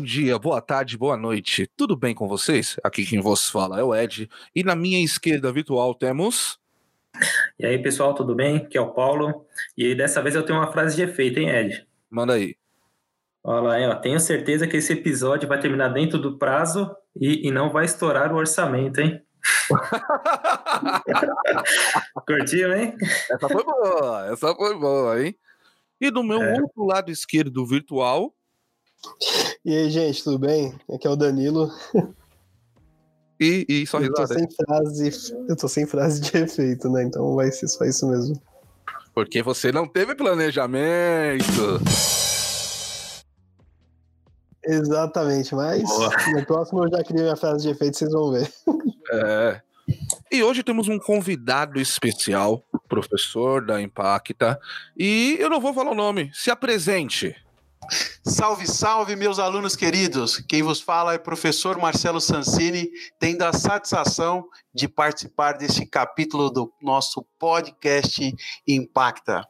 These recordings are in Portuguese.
Bom dia, boa tarde, boa noite. Tudo bem com vocês? Aqui quem vos fala é o Ed. E na minha esquerda virtual temos. E aí, pessoal, tudo bem? Aqui é o Paulo. E dessa vez eu tenho uma frase de efeito, hein, Ed? Manda aí. Olha lá, hein, ó. Tenho certeza que esse episódio vai terminar dentro do prazo e, e não vai estourar o orçamento, hein? Curtiu, hein? Essa foi boa, essa foi boa, hein? E do meu é. outro lado esquerdo virtual. E aí, gente, tudo bem? Aqui é o Danilo. E, e só eu tô sem frase, Eu tô sem frase de efeito, né? Então vai ser só isso mesmo. Porque você não teve planejamento. Exatamente, mas Boa. no próximo eu já criei minha frase de efeito, vocês vão ver. É. E hoje temos um convidado especial, professor da Impacta, e eu não vou falar o nome, se apresente. Salve, salve, meus alunos queridos! Quem vos fala é o professor Marcelo Sansini, tendo a satisfação de participar desse capítulo do nosso podcast Impacta.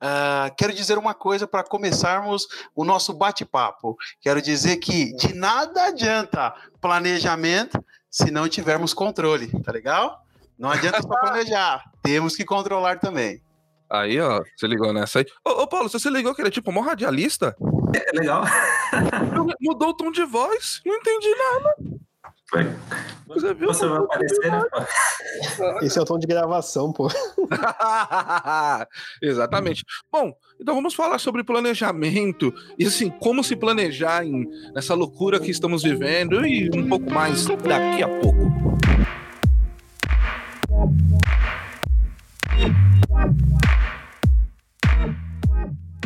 Uh, quero dizer uma coisa para começarmos o nosso bate-papo. Quero dizer que de nada adianta planejamento se não tivermos controle, tá legal? Não adianta só planejar, temos que controlar também. Aí, ó, você ligou nessa aí. Ô, ô Paulo, você se ligou que ele é tipo um radialista? É legal. Mudou o tom de voz, não entendi nada. Foi. Você viu? Você vai aparecer, né? Esse é o tom de gravação, pô. Exatamente. Bom, então vamos falar sobre planejamento e assim, como se planejar em, nessa loucura que estamos vivendo e um pouco mais daqui a pouco.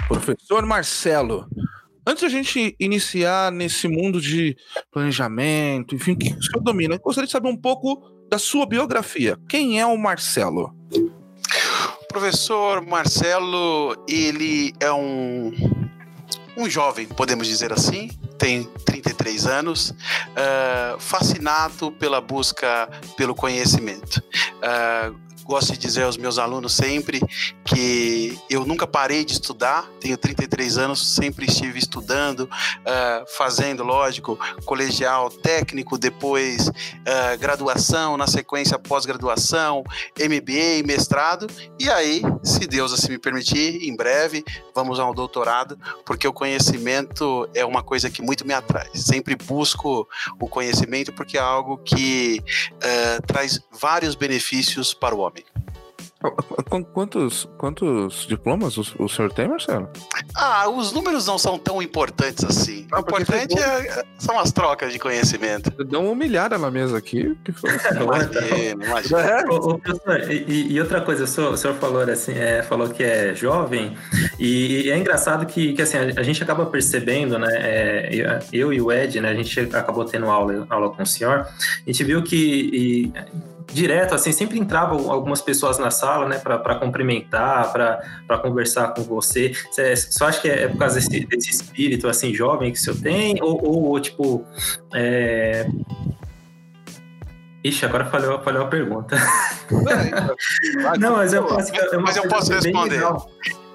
Professor Marcelo, antes da gente iniciar nesse mundo de planejamento, enfim, o que o senhor domina, eu gostaria de saber um pouco da sua biografia. Quem é o Marcelo? O professor Marcelo, ele é um, um jovem, podemos dizer assim, tem 33 anos, uh, fascinado pela busca pelo conhecimento. Uh, gosto de dizer aos meus alunos sempre que eu nunca parei de estudar, tenho 33 anos, sempre estive estudando, uh, fazendo, lógico, colegial, técnico, depois uh, graduação, na sequência pós-graduação, MBA, mestrado, e aí, se Deus assim me permitir, em breve vamos ao doutorado, porque o conhecimento é uma coisa que muito me atrai. Sempre busco o conhecimento porque é algo que uh, traz vários benefícios para o homem. Quantos, quantos diplomas o, o senhor tem, Marcelo? Ah, os números não são tão importantes assim. o importante é, são as trocas de conhecimento. Deu uma humilhada na mesa aqui. Que foi... imagina, imagina. É. Ô, professor, e, e, outra coisa, o senhor, o senhor falou, assim, é, falou que é jovem, e, é engraçado que, que assim, a, a gente acaba percebendo, né? É, eu e o Ed, né? A gente acabou tendo aula, aula com o senhor, a gente viu que. E, direto, assim, sempre entravam algumas pessoas na sala, né, para cumprimentar, para conversar com você. Você só acha que é, por causa desse, desse espírito, assim, jovem que o senhor tem? Ou, ou tipo, é... Ixi, agora falhou, falhou a pergunta. Não, mas eu posso, mas eu posso responder.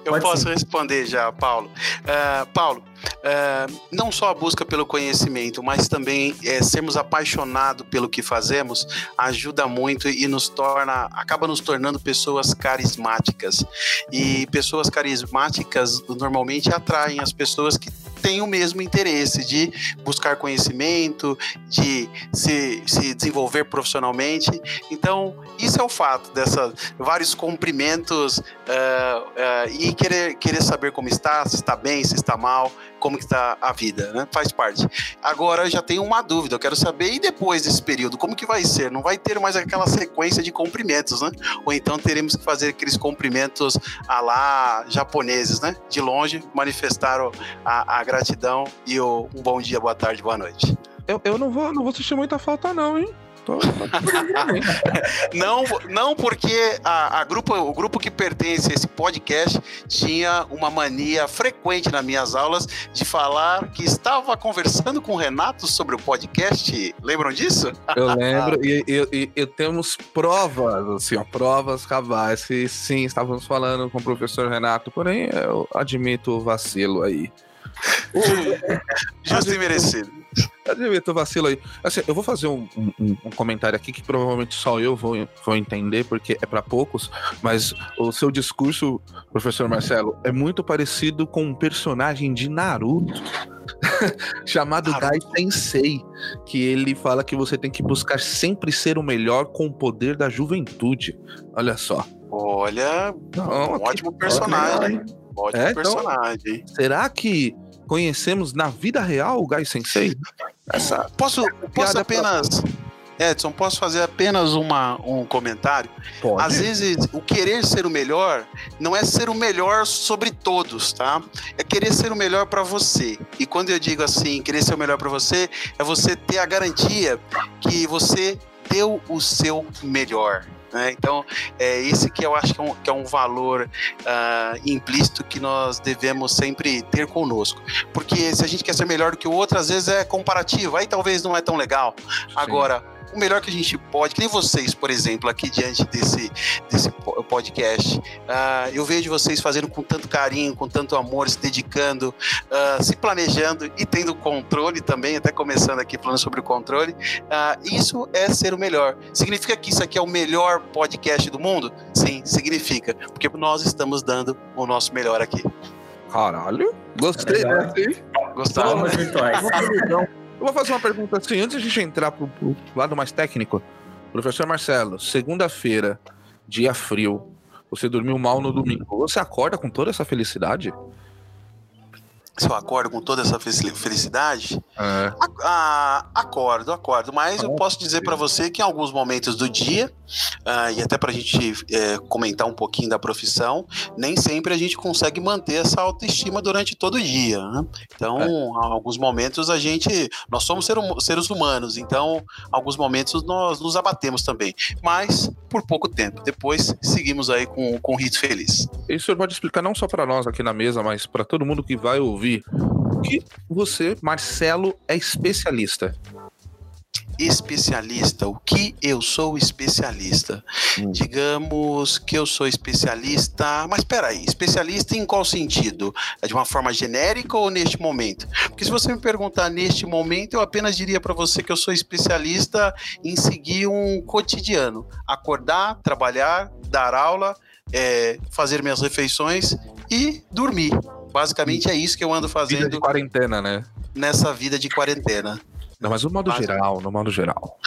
Eu Pode posso sim. responder já, Paulo. Uh, Paulo, uh, não só a busca pelo conhecimento, mas também é, sermos apaixonados pelo que fazemos ajuda muito e nos torna, acaba nos tornando pessoas carismáticas. E pessoas carismáticas normalmente atraem as pessoas que têm o mesmo interesse de buscar conhecimento, de se, se desenvolver profissionalmente. Então, isso é o fato dessas vários cumprimentos uh, uh, e querer, querer saber como está, se está bem, se está mal, como está a vida, né? Faz parte. Agora eu já tenho uma dúvida, eu quero saber, e depois desse período, como que vai ser? Não vai ter mais aquela sequência de cumprimentos, né? Ou então teremos que fazer aqueles cumprimentos a lá japoneses, né? De longe, manifestar a, a gratidão e o, um bom dia, boa tarde, boa noite. Eu, eu não vou não vou sentir muita falta não, hein? não, não porque a, a, grupo, o grupo que pertence a esse podcast tinha uma mania frequente nas minhas aulas de falar que estava conversando com o Renato sobre o podcast. Lembram disso? Eu lembro e, e, e, temos provas, assim, ó, provas cabais que sim, estávamos falando com o professor Renato, porém eu admito o vacilo aí. Justo e merecido. Admito vacilo aí. Assim, eu vou fazer um, um, um, comentário aqui que provavelmente só eu vou, vou entender, porque é para poucos, mas o seu discurso, professor Marcelo, é muito parecido com um personagem de Naruto. chamado Gai Sensei, que ele fala que você tem que buscar sempre ser o melhor com o poder da juventude. Olha só. Olha, Não, um ótimo personagem. Ótimo é, então, personagem. Então, será que conhecemos na vida real o Gai Sensei? Essa posso, posso apenas. Edson, posso fazer apenas uma, um comentário? Pode. Às vezes, o querer ser o melhor não é ser o melhor sobre todos, tá? É querer ser o melhor para você. E quando eu digo assim, querer ser o melhor para você, é você ter a garantia que você deu o seu melhor. Né? Então, é esse que eu acho que é um, que é um valor uh, implícito que nós devemos sempre ter conosco. Porque se a gente quer ser melhor do que o outro, às vezes é comparativo, aí talvez não é tão legal. Sim. Agora, o melhor que a gente pode, que nem vocês, por exemplo, aqui diante desse, desse podcast. Uh, eu vejo vocês fazendo com tanto carinho, com tanto amor, se dedicando, uh, se planejando e tendo controle também, até começando aqui falando sobre o controle. Uh, isso é ser o melhor. Significa que isso aqui é o melhor podcast do mundo? Sim, significa, porque nós estamos dando o nosso melhor aqui. Caralho, gostei, né? Gostaram? virtuais. Eu vou fazer uma pergunta assim, antes de a gente entrar pro, pro lado mais técnico. Professor Marcelo, segunda-feira, dia frio, você dormiu mal no domingo. Você acorda com toda essa felicidade? Se eu acordo com toda essa felicidade, é. a, a, acordo, acordo. Mas eu posso dizer para você que em alguns momentos do dia, uh, e até para a gente é, comentar um pouquinho da profissão, nem sempre a gente consegue manter essa autoestima durante todo o dia. Né? Então, é. em alguns momentos a gente, nós somos ser, seres humanos, então, em alguns momentos nós nos abatemos também, mas por pouco tempo. Depois seguimos aí com, com o rito feliz. E o senhor pode explicar não só para nós aqui na mesa, mas para todo mundo que vai ouvir O que você, Marcelo, é especialista? especialista. O que eu sou especialista? Hum. Digamos que eu sou especialista, mas peraí, especialista em qual sentido? É de uma forma genérica ou neste momento? Porque se você me perguntar neste momento, eu apenas diria para você que eu sou especialista em seguir um cotidiano, acordar, trabalhar, dar aula, é, fazer minhas refeições e dormir. Basicamente é isso que eu ando fazendo. Vida de quarentena, né? Nessa vida de quarentena. Não, mas no modo geral, no modo geral.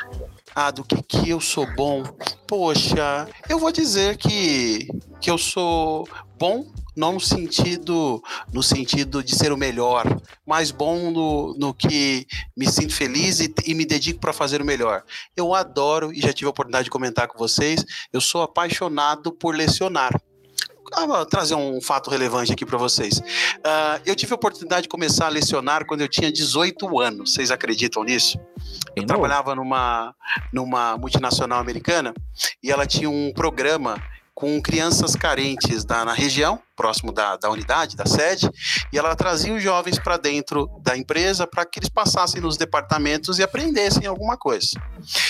Ah, do que que eu sou bom? Poxa, eu vou dizer que que eu sou bom não no sentido no sentido de ser o melhor, mas bom no, no que me sinto feliz e, e me dedico para fazer o melhor. Eu adoro e já tive a oportunidade de comentar com vocês. Eu sou apaixonado por lecionar. Ah, trazer um fato relevante aqui para vocês. Uh, eu tive a oportunidade de começar a lecionar quando eu tinha 18 anos. Vocês acreditam nisso? Eu trabalhava numa, numa multinacional americana e ela tinha um programa com crianças carentes da, na região, próximo da, da unidade, da sede, e ela trazia os jovens para dentro da empresa para que eles passassem nos departamentos e aprendessem alguma coisa.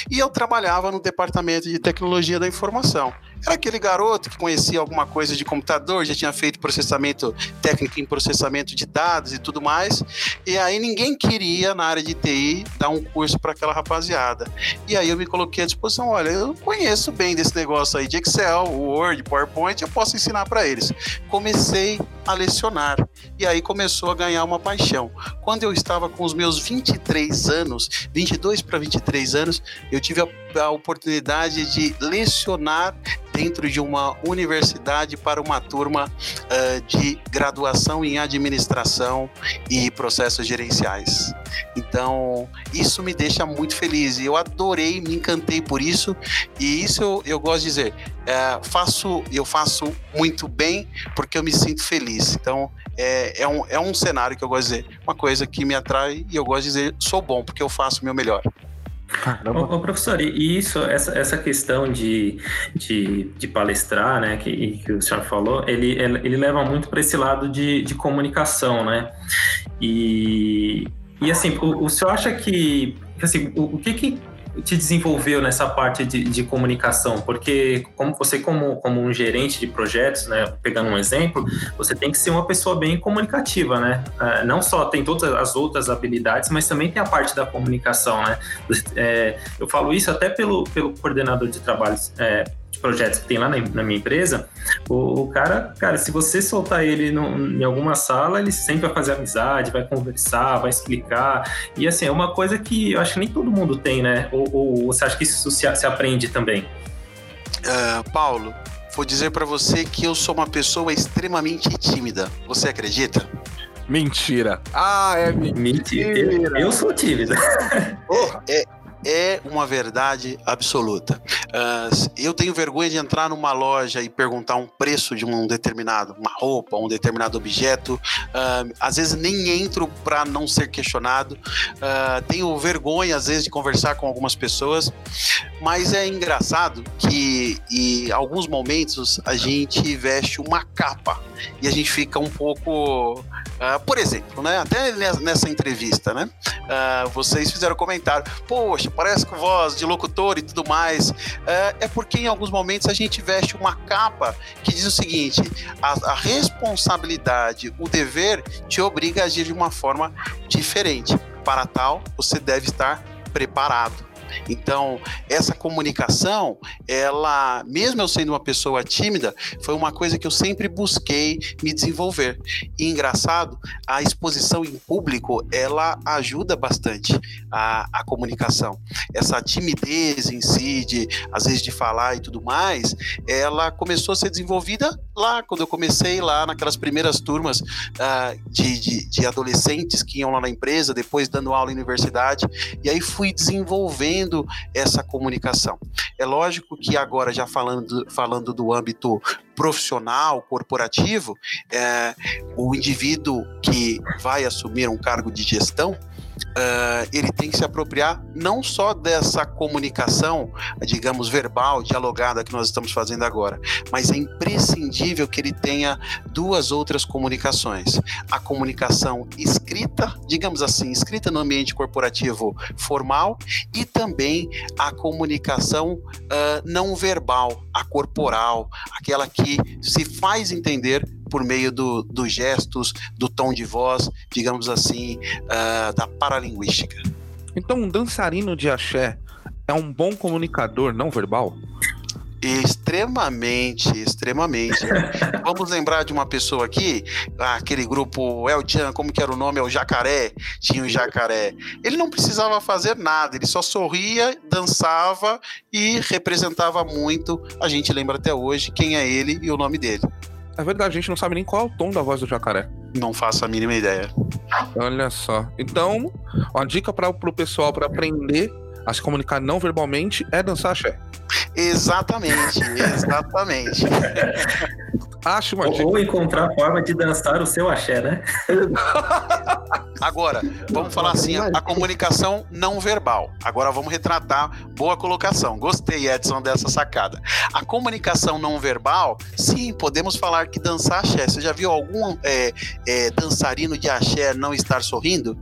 E eu trabalhava no departamento de tecnologia da informação. Era aquele garoto que conhecia alguma coisa de computador, já tinha feito processamento técnico em processamento de dados e tudo mais. E aí ninguém queria, na área de TI, dar um curso para aquela rapaziada. E aí eu me coloquei à disposição: olha, eu conheço bem desse negócio aí de Excel, Word, PowerPoint, eu posso ensinar para eles. Comecei a lecionar. E aí começou a ganhar uma paixão. Quando eu estava com os meus 23 anos, 22 para 23 anos, eu tive a, a oportunidade de lecionar dentro de uma universidade para uma turma uh, de graduação em administração e processos gerenciais. Então, isso me deixa muito feliz e eu adorei, me encantei por isso. E isso eu, eu gosto de dizer, uh, faço, eu faço muito bem porque eu me sinto feliz. Então, é, é, um, é um cenário que eu gosto de dizer, uma coisa que me atrai e eu gosto de dizer, sou bom porque eu faço o meu melhor. Ô, ô, professor, e isso, essa, essa questão de, de, de palestrar, né, que, que o senhor falou, ele, ele leva muito para esse lado de, de comunicação, né? E, e assim, o, o senhor acha que, assim, o, o que que te desenvolveu nessa parte de, de, comunicação? Porque como você como, como um gerente de projetos, né, pegando um exemplo, você tem que ser uma pessoa bem comunicativa, né? Uh, não só tem todas as outras habilidades, mas também tem a parte da comunicação, né? É, eu falo isso até pelo, pelo coordenador de trabalhos. É, projetos que tem lá na, na minha empresa, o, o, cara, cara, se você soltar ele no, em alguma sala, ele sempre vai fazer amizade, vai conversar, vai explicar. E assim, é uma coisa que eu acho que nem todo mundo tem, né? Ou, ou você acha que isso se, se aprende também? Uh, Paulo, vou dizer para você que eu sou uma pessoa extremamente tímida. Você acredita? Mentira. Ah, é mentira. mentira. Eu, eu sou tímida. Porra. É, é uma verdade absoluta. Uh, eu tenho vergonha de entrar numa loja e perguntar um preço de um determinado, uma roupa, um determinado objeto. Uh, às vezes nem entro para não ser questionado. Uh, tenho vergonha, às vezes, de conversar com algumas pessoas. Mas é engraçado que, em alguns momentos, a gente veste uma capa e a gente fica um pouco. por exemplo, né? Até nessa entrevista, né? vocês fizeram comentário, poxa, parece com voz de locutor e tudo mais, é, é, porque em alguns momentos a gente veste uma capa que diz o seguinte: a, a responsabilidade, o dever te obriga a agir de uma forma diferente. Para tal, você deve estar preparado. Então, essa comunicação, ela, mesmo eu sendo uma pessoa tímida, foi uma coisa que eu sempre busquei me desenvolver. E engraçado, a exposição em público, ela ajuda bastante a, a comunicação. Essa timidez em si, de às vezes de falar e tudo mais, ela começou a ser desenvolvida lá, quando eu comecei lá naquelas primeiras turmas uh, de, de, de adolescentes que iam lá na empresa, depois dando aula em universidade, e aí fui desenvolvendo tendo essa comunicação. É lógico que agora, já falando, falando do âmbito profissional, corporativo, é, o indivíduo que vai assumir um cargo de gestão, uh, ele tem que se apropriar não só dessa comunicação, digamos, verbal, dialogada que nós estamos fazendo agora, mas é imprescindível que ele tenha duas outras comunicações. A comunicação escrita, digamos assim, escrita no ambiente corporativo formal, e também a comunicação uh, não verbal, a corporal, aquela que se faz entender por meio do, dos gestos, do tom de voz, digamos assim, uh, da paralinguística. Então, um dançarino de axé é um bom comunicador não verbal? Extremamente, extremamente. Vamos lembrar de uma pessoa aqui, aquele grupo El Chan, como que era o nome? É o Jacaré. Tinha o Jacaré. Ele não precisava fazer nada, ele só sorria, dançava e representava muito. A gente lembra até hoje quem é ele e o nome dele. É verdade, a gente não sabe nem qual é o tom da voz do jacaré. Não faço a mínima ideia. Olha só. Então, uma dica para o pessoal para aprender a se comunicar não verbalmente é dançar axé. Exatamente, exatamente. Acho uma dica. Ou encontrar forma de dançar o seu axé, né? Agora, vamos falar assim, a, a comunicação não verbal. Agora vamos retratar, boa colocação. Gostei, Edson, dessa sacada. A comunicação não verbal, sim, podemos falar que dançar axé. Você já viu algum é, é, dançarino de axé não estar sorrindo?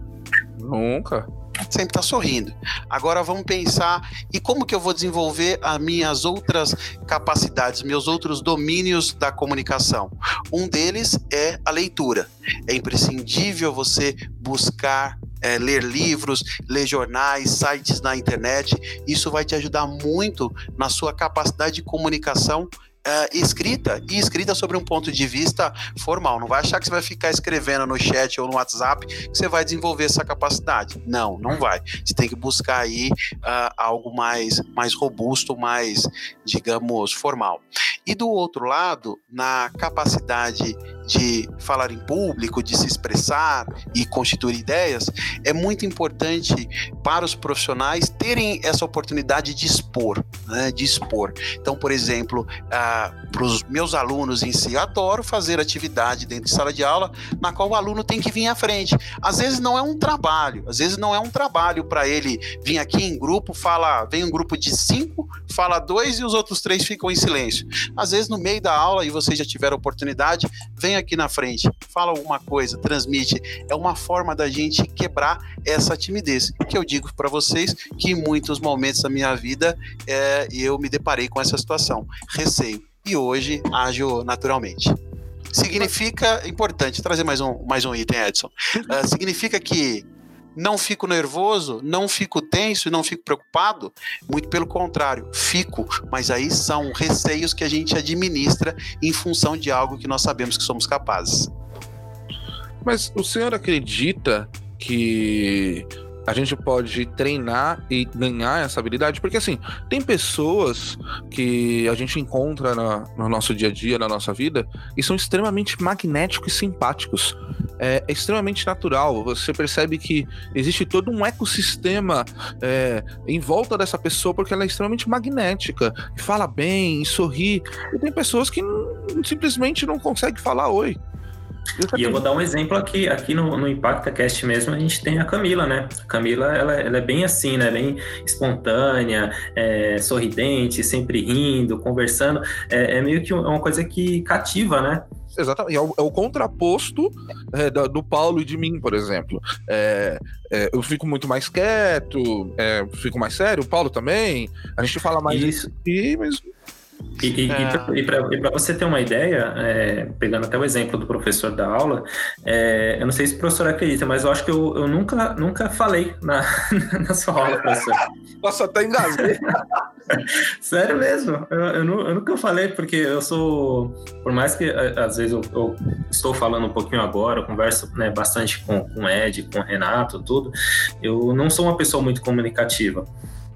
Nunca sempre está sorrindo. Agora vamos pensar e como que eu vou desenvolver as minhas outras capacidades, meus outros domínios da comunicação. Um deles é a leitura. É imprescindível você buscar é, ler livros, ler jornais, sites na internet. Isso vai te ajudar muito na sua capacidade de comunicação uh, escrita e escrita sobre um ponto de vista formal. Não vai achar que você vai ficar escrevendo no chat ou no WhatsApp que você vai desenvolver essa capacidade. Não, não vai. Você tem que buscar aí uh, algo mais, mais robusto, mais, digamos, formal. E do outro lado, na capacidade de falar em público, de se expressar e constituir ideias, é muito importante para os profissionais terem essa oportunidade de expor, né, de expor. Então, por exemplo, ah, para os meus alunos em si, adoro fazer atividade dentro de sala de aula na qual o aluno tem que vir à frente. Às vezes não é um trabalho, às vezes não é um trabalho para ele vir aqui em grupo, fala, vem um grupo de cinco, fala dois e os outros três ficam em silêncio. Às vezes no meio da aula, e vocês já tiveram oportunidade, vem aqui na frente, fala alguma coisa, transmite, é uma forma da gente quebrar essa timidez. Que eu digo para vocês que em muitos momentos da minha vida é, eu me deparei com essa situação, receio. E hoje ajo naturalmente. Significa, importante, trazer mais um, mais um item, Edson. Uh, significa que não fico nervoso, não fico tenso não fico preocupado. Muito pelo contrário, fico, mas aí são receios que a gente administra em função de algo que nós sabemos que somos capazes. Mas o senhor acredita que a gente pode treinar e ganhar essa habilidade, porque assim, tem pessoas que a gente encontra na, no nosso dia a dia, na nossa vida, e são extremamente magnéticos e simpáticos. É, extremamente natural. Você percebe que existe todo um ecossistema é, em volta dessa pessoa, porque ela é extremamente magnética, fala bem, sorri. E tem pessoas que simplesmente não conseguem falar oi. E eu vou dar um exemplo aqui, aqui no, no Impacta Cast mesmo, a gente tem a Camila, né? A Camila, ela, ela é bem assim, né? Bem espontânea, é, sorridente, sempre rindo, conversando. É, é meio que uma coisa que cativa, né? Exatamente, é o, é o contraposto é, do, Paulo e de mim, por exemplo. É, é, eu fico muito mais quieto, é, fico mais sério, o Paulo também. A gente fala mais isso, aqui, mas e, e, é. e para você ter uma ideia, é, pegando até o exemplo do professor da aula, é, eu não sei se o professor acredita, mas eu acho que eu, eu nunca, nunca falei na, na sua aula, professor. Nossa, até engasguei. Sério mesmo, eu, eu, eu, nunca falei, porque eu sou, por mais que às vezes eu, eu estou falando um pouquinho agora, eu converso né, bastante com, com o Ed, com o Renato, tudo, eu não sou uma pessoa muito comunicativa.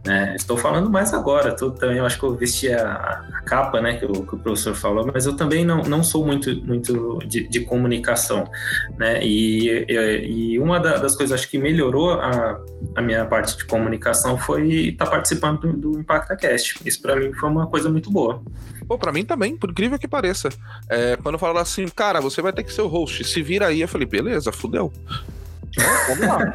É, estou falando mais agora, tudo também, eu acho que eu vesti a, a capa, né, que o, que o, professor falou, mas eu também não, não sou muito, muito de, de comunicação, né, e, e, e uma da, das coisas acho que melhorou a, a minha parte de comunicação foi estar tá participando do, do ImpactaCast, isso para mim foi uma coisa muito boa. Pô, pra mim também, por incrível que pareça. É, quando falaram assim, cara, você vai ter que ser o host, se vira aí, eu falei, beleza, fudeu. Vamos lá.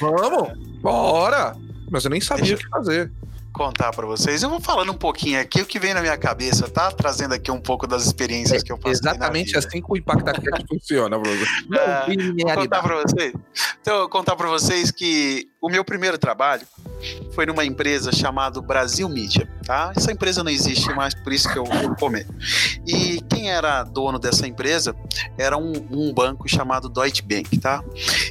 Vamos, bora! Mas eu nem sabia Deixa... o que fazer contar para vocês. Eu vou falando um pouquinho aqui o que vem na minha cabeça, tá? Trazendo aqui um pouco das experiências é, que eu faço. Exatamente assim que o ImpactaCast funciona, Bruno. É, vou contar para vocês. Então, eu contar para vocês que o meu primeiro trabalho foi numa empresa chamada Brasil Media, tá? Essa empresa não existe mais, por isso que eu vou comer. E quem era dono dessa empresa era um, um banco chamado Deutsche Bank, tá?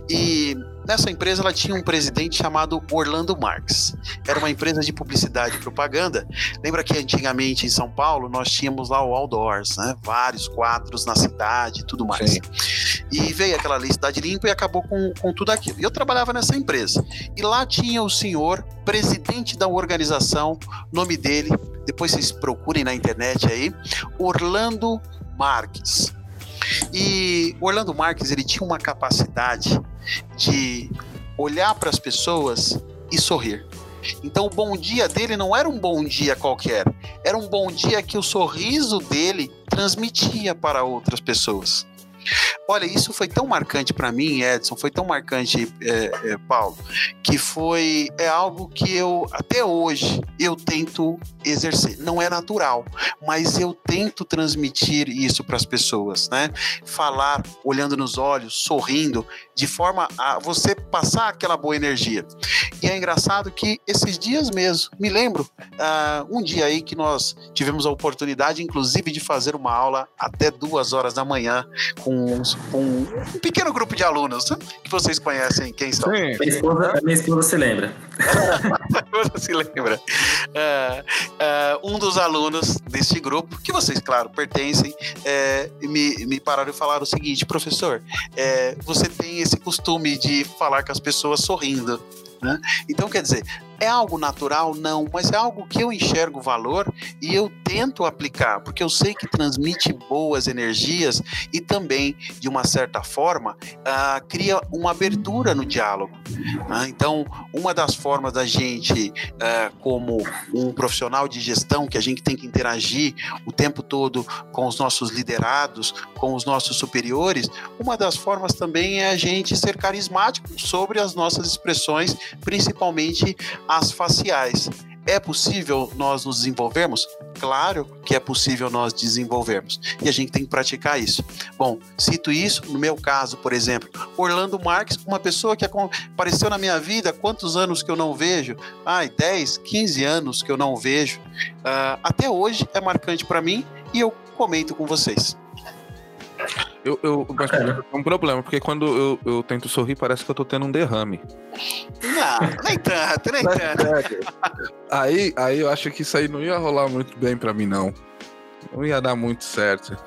E Nessa empresa ela tinha um presidente chamado Orlando Marx. Era uma empresa de publicidade e propaganda. Lembra que antigamente em São Paulo nós tínhamos lá o outdoors, né? Vários quadros na cidade e tudo mais. Sim. E veio aquela lei Cidade Limpa e acabou com, com tudo aquilo. E eu trabalhava nessa empresa. E lá tinha o senhor presidente da organização, nome dele, depois vocês procurem na internet aí, Orlando Marques. E Orlando Marques ele tinha uma capacidade de olhar para as pessoas e sorrir. Então o bom dia dele não era um bom dia qualquer, era um bom dia que o sorriso dele transmitia para outras pessoas. Olha, isso foi tão marcante para mim, Edson, foi tão marcante, é, é, Paulo, que foi é algo que eu até hoje eu tento exercer. Não é natural, mas eu tento transmitir isso para as pessoas, né? Falar olhando nos olhos, sorrindo, de forma a você passar aquela boa energia. E é engraçado que esses dias mesmo, me lembro, uh, um dia aí que nós tivemos a oportunidade, inclusive, de fazer uma aula até duas horas da manhã com com, com um pequeno grupo de alunos que vocês conhecem quem são. Sim. Minha esposa, minha esposa se lembra. esposa se lembra. Uh, uh, um dos alunos deste grupo, que vocês, claro, pertencem, é, me, me pararam e falaram o seguinte: professor, é, você tem esse costume de falar com as pessoas sorrindo. Né? Então, quer dizer, é algo natural? Não, mas é algo que eu enxergo valor e eu tento aplicar, porque eu sei que transmite boas energias e também, de uma certa forma, uh, cria uma abertura no diálogo. Uh, então, uma das formas da gente, uh, como um profissional de gestão, que a gente tem que interagir o tempo todo com os nossos liderados, com os nossos superiores, uma das formas também é a gente ser carismático sobre as nossas expressões, principalmente as faciais. é possível nós nos desenvolvermos? Claro que é possível nós desenvolvermos. E a gente tem que praticar isso. Bom, cito isso, no meu caso, por exemplo, Orlando Marques, uma pessoa que apareceu na minha vida, quantos anos que eu não vejo? Ai, 10, 15 anos que eu não vejo. Uh, até hoje é marcante para mim e eu comento com vocês. Eu, eu, mas é um problema, porque quando eu, eu tento sorrir, parece que eu tô tendo um derrame. Não, nem tanto, nem tanto. Aí, aí eu acho que isso aí não ia rolar muito bem para mim, não. Não ia dar muito certo.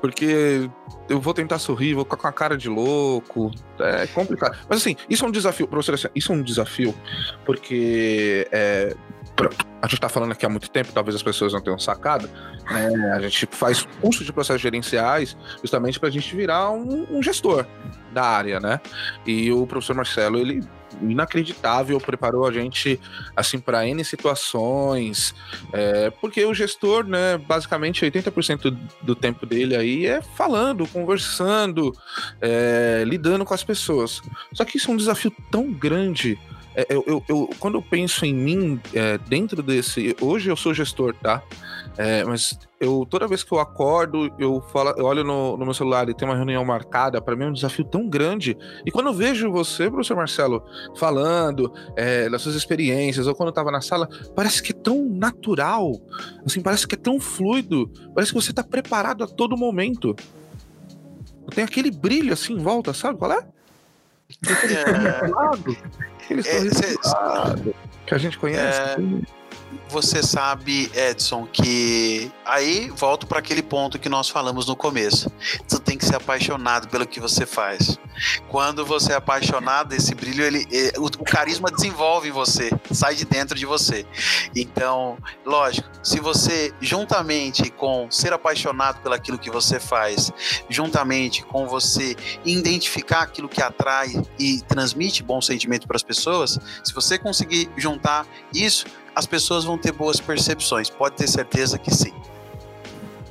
Porque eu vou tentar sorrir, vou ficar com a cara de louco. É complicado. Mas assim, isso é um desafio, professor, assim, isso é um desafio, porque é, a gente está falando aqui há muito tempo, talvez as pessoas não tenham sacado, né? A gente faz curso de processos gerenciais justamente para a gente virar um, um, gestor da área, né? E o professor Marcelo, ele inacreditável, preparou a gente assim para N situações, é, porque o gestor, né, basicamente 80% do tempo dele aí é falando, conversando, é, lidando com as pessoas. Só que isso é um desafio tão grande eu, eu, eu, quando eu penso em mim é, dentro desse. Hoje eu sou gestor, tá? É, mas eu toda vez que eu acordo, eu falo, eu olho no, no meu celular e tem uma reunião marcada, para mim é um desafio tão grande. E quando eu vejo você, professor Marcelo, falando é, das suas experiências, ou quando eu tava na sala, parece que é tão natural, assim, parece que é tão fluido, parece que você tá preparado a todo momento. Tem aquele brilho assim em volta, sabe qual é? É... Aquele sorriso é, que a gente conhece. É, você sabe, Edson, que aí volto para aquele ponto que nós falamos no começo. Tu tem que ser apaixonado pelo que você faz. Quando você é apaixonado, esse brilho, ele, é, o, o carisma desenvolve em você, sai de dentro de você. Então, lógico, se você juntamente com ser apaixonado pelaquilo que você faz, juntamente com você identificar aquilo que atrai e transmite bom sentimento para as pessoas, se você conseguir juntar isso, as pessoas vão ter boas percepções. Pode ter certeza que sim.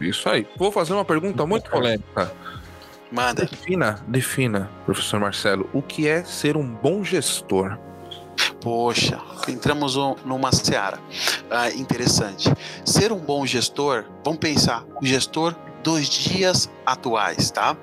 Isso aí. Vou fazer uma pergunta muito polêmica. Manda. Defina, defina, professor Marcelo, o que é ser um bom gestor? Poxa, entramos numa seara ah, interessante. Ser um bom gestor, vamos pensar, o gestor dos dias atuais, tá?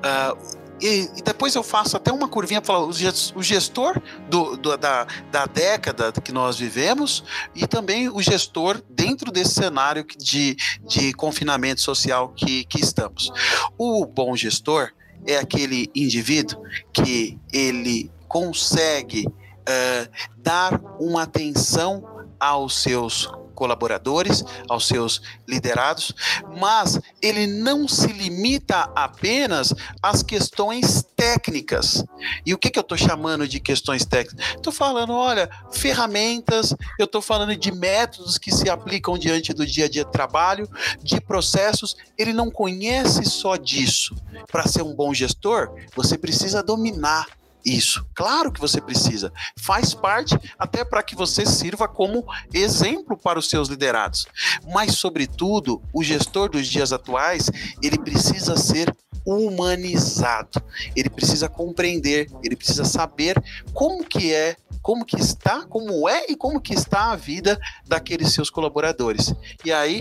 Ah, e, e, depois eu faço até uma curvinha para falar o gestor do, do, da, da década que nós vivemos e também o gestor dentro desse cenário de, de confinamento social que, que estamos. O bom gestor é aquele indivíduo que ele consegue uh, dar uma atenção aos seus colaboradores, aos seus liderados, mas ele não se limita apenas às questões técnicas. E o que, que eu estou chamando de questões técnicas? Estou falando, olha, ferramentas, eu estou falando de métodos que se aplicam diante do dia a dia de trabalho, de processos. Ele não conhece só disso. Para ser um bom gestor, você precisa dominar isso. Claro que você precisa. Faz parte até para que você sirva como exemplo para os seus liderados. Mas, sobretudo, o gestor dos dias atuais, ele precisa ser humanizado. Ele precisa compreender, ele precisa saber como que é, como que está, como é e como que está a vida daqueles seus colaboradores. E aí,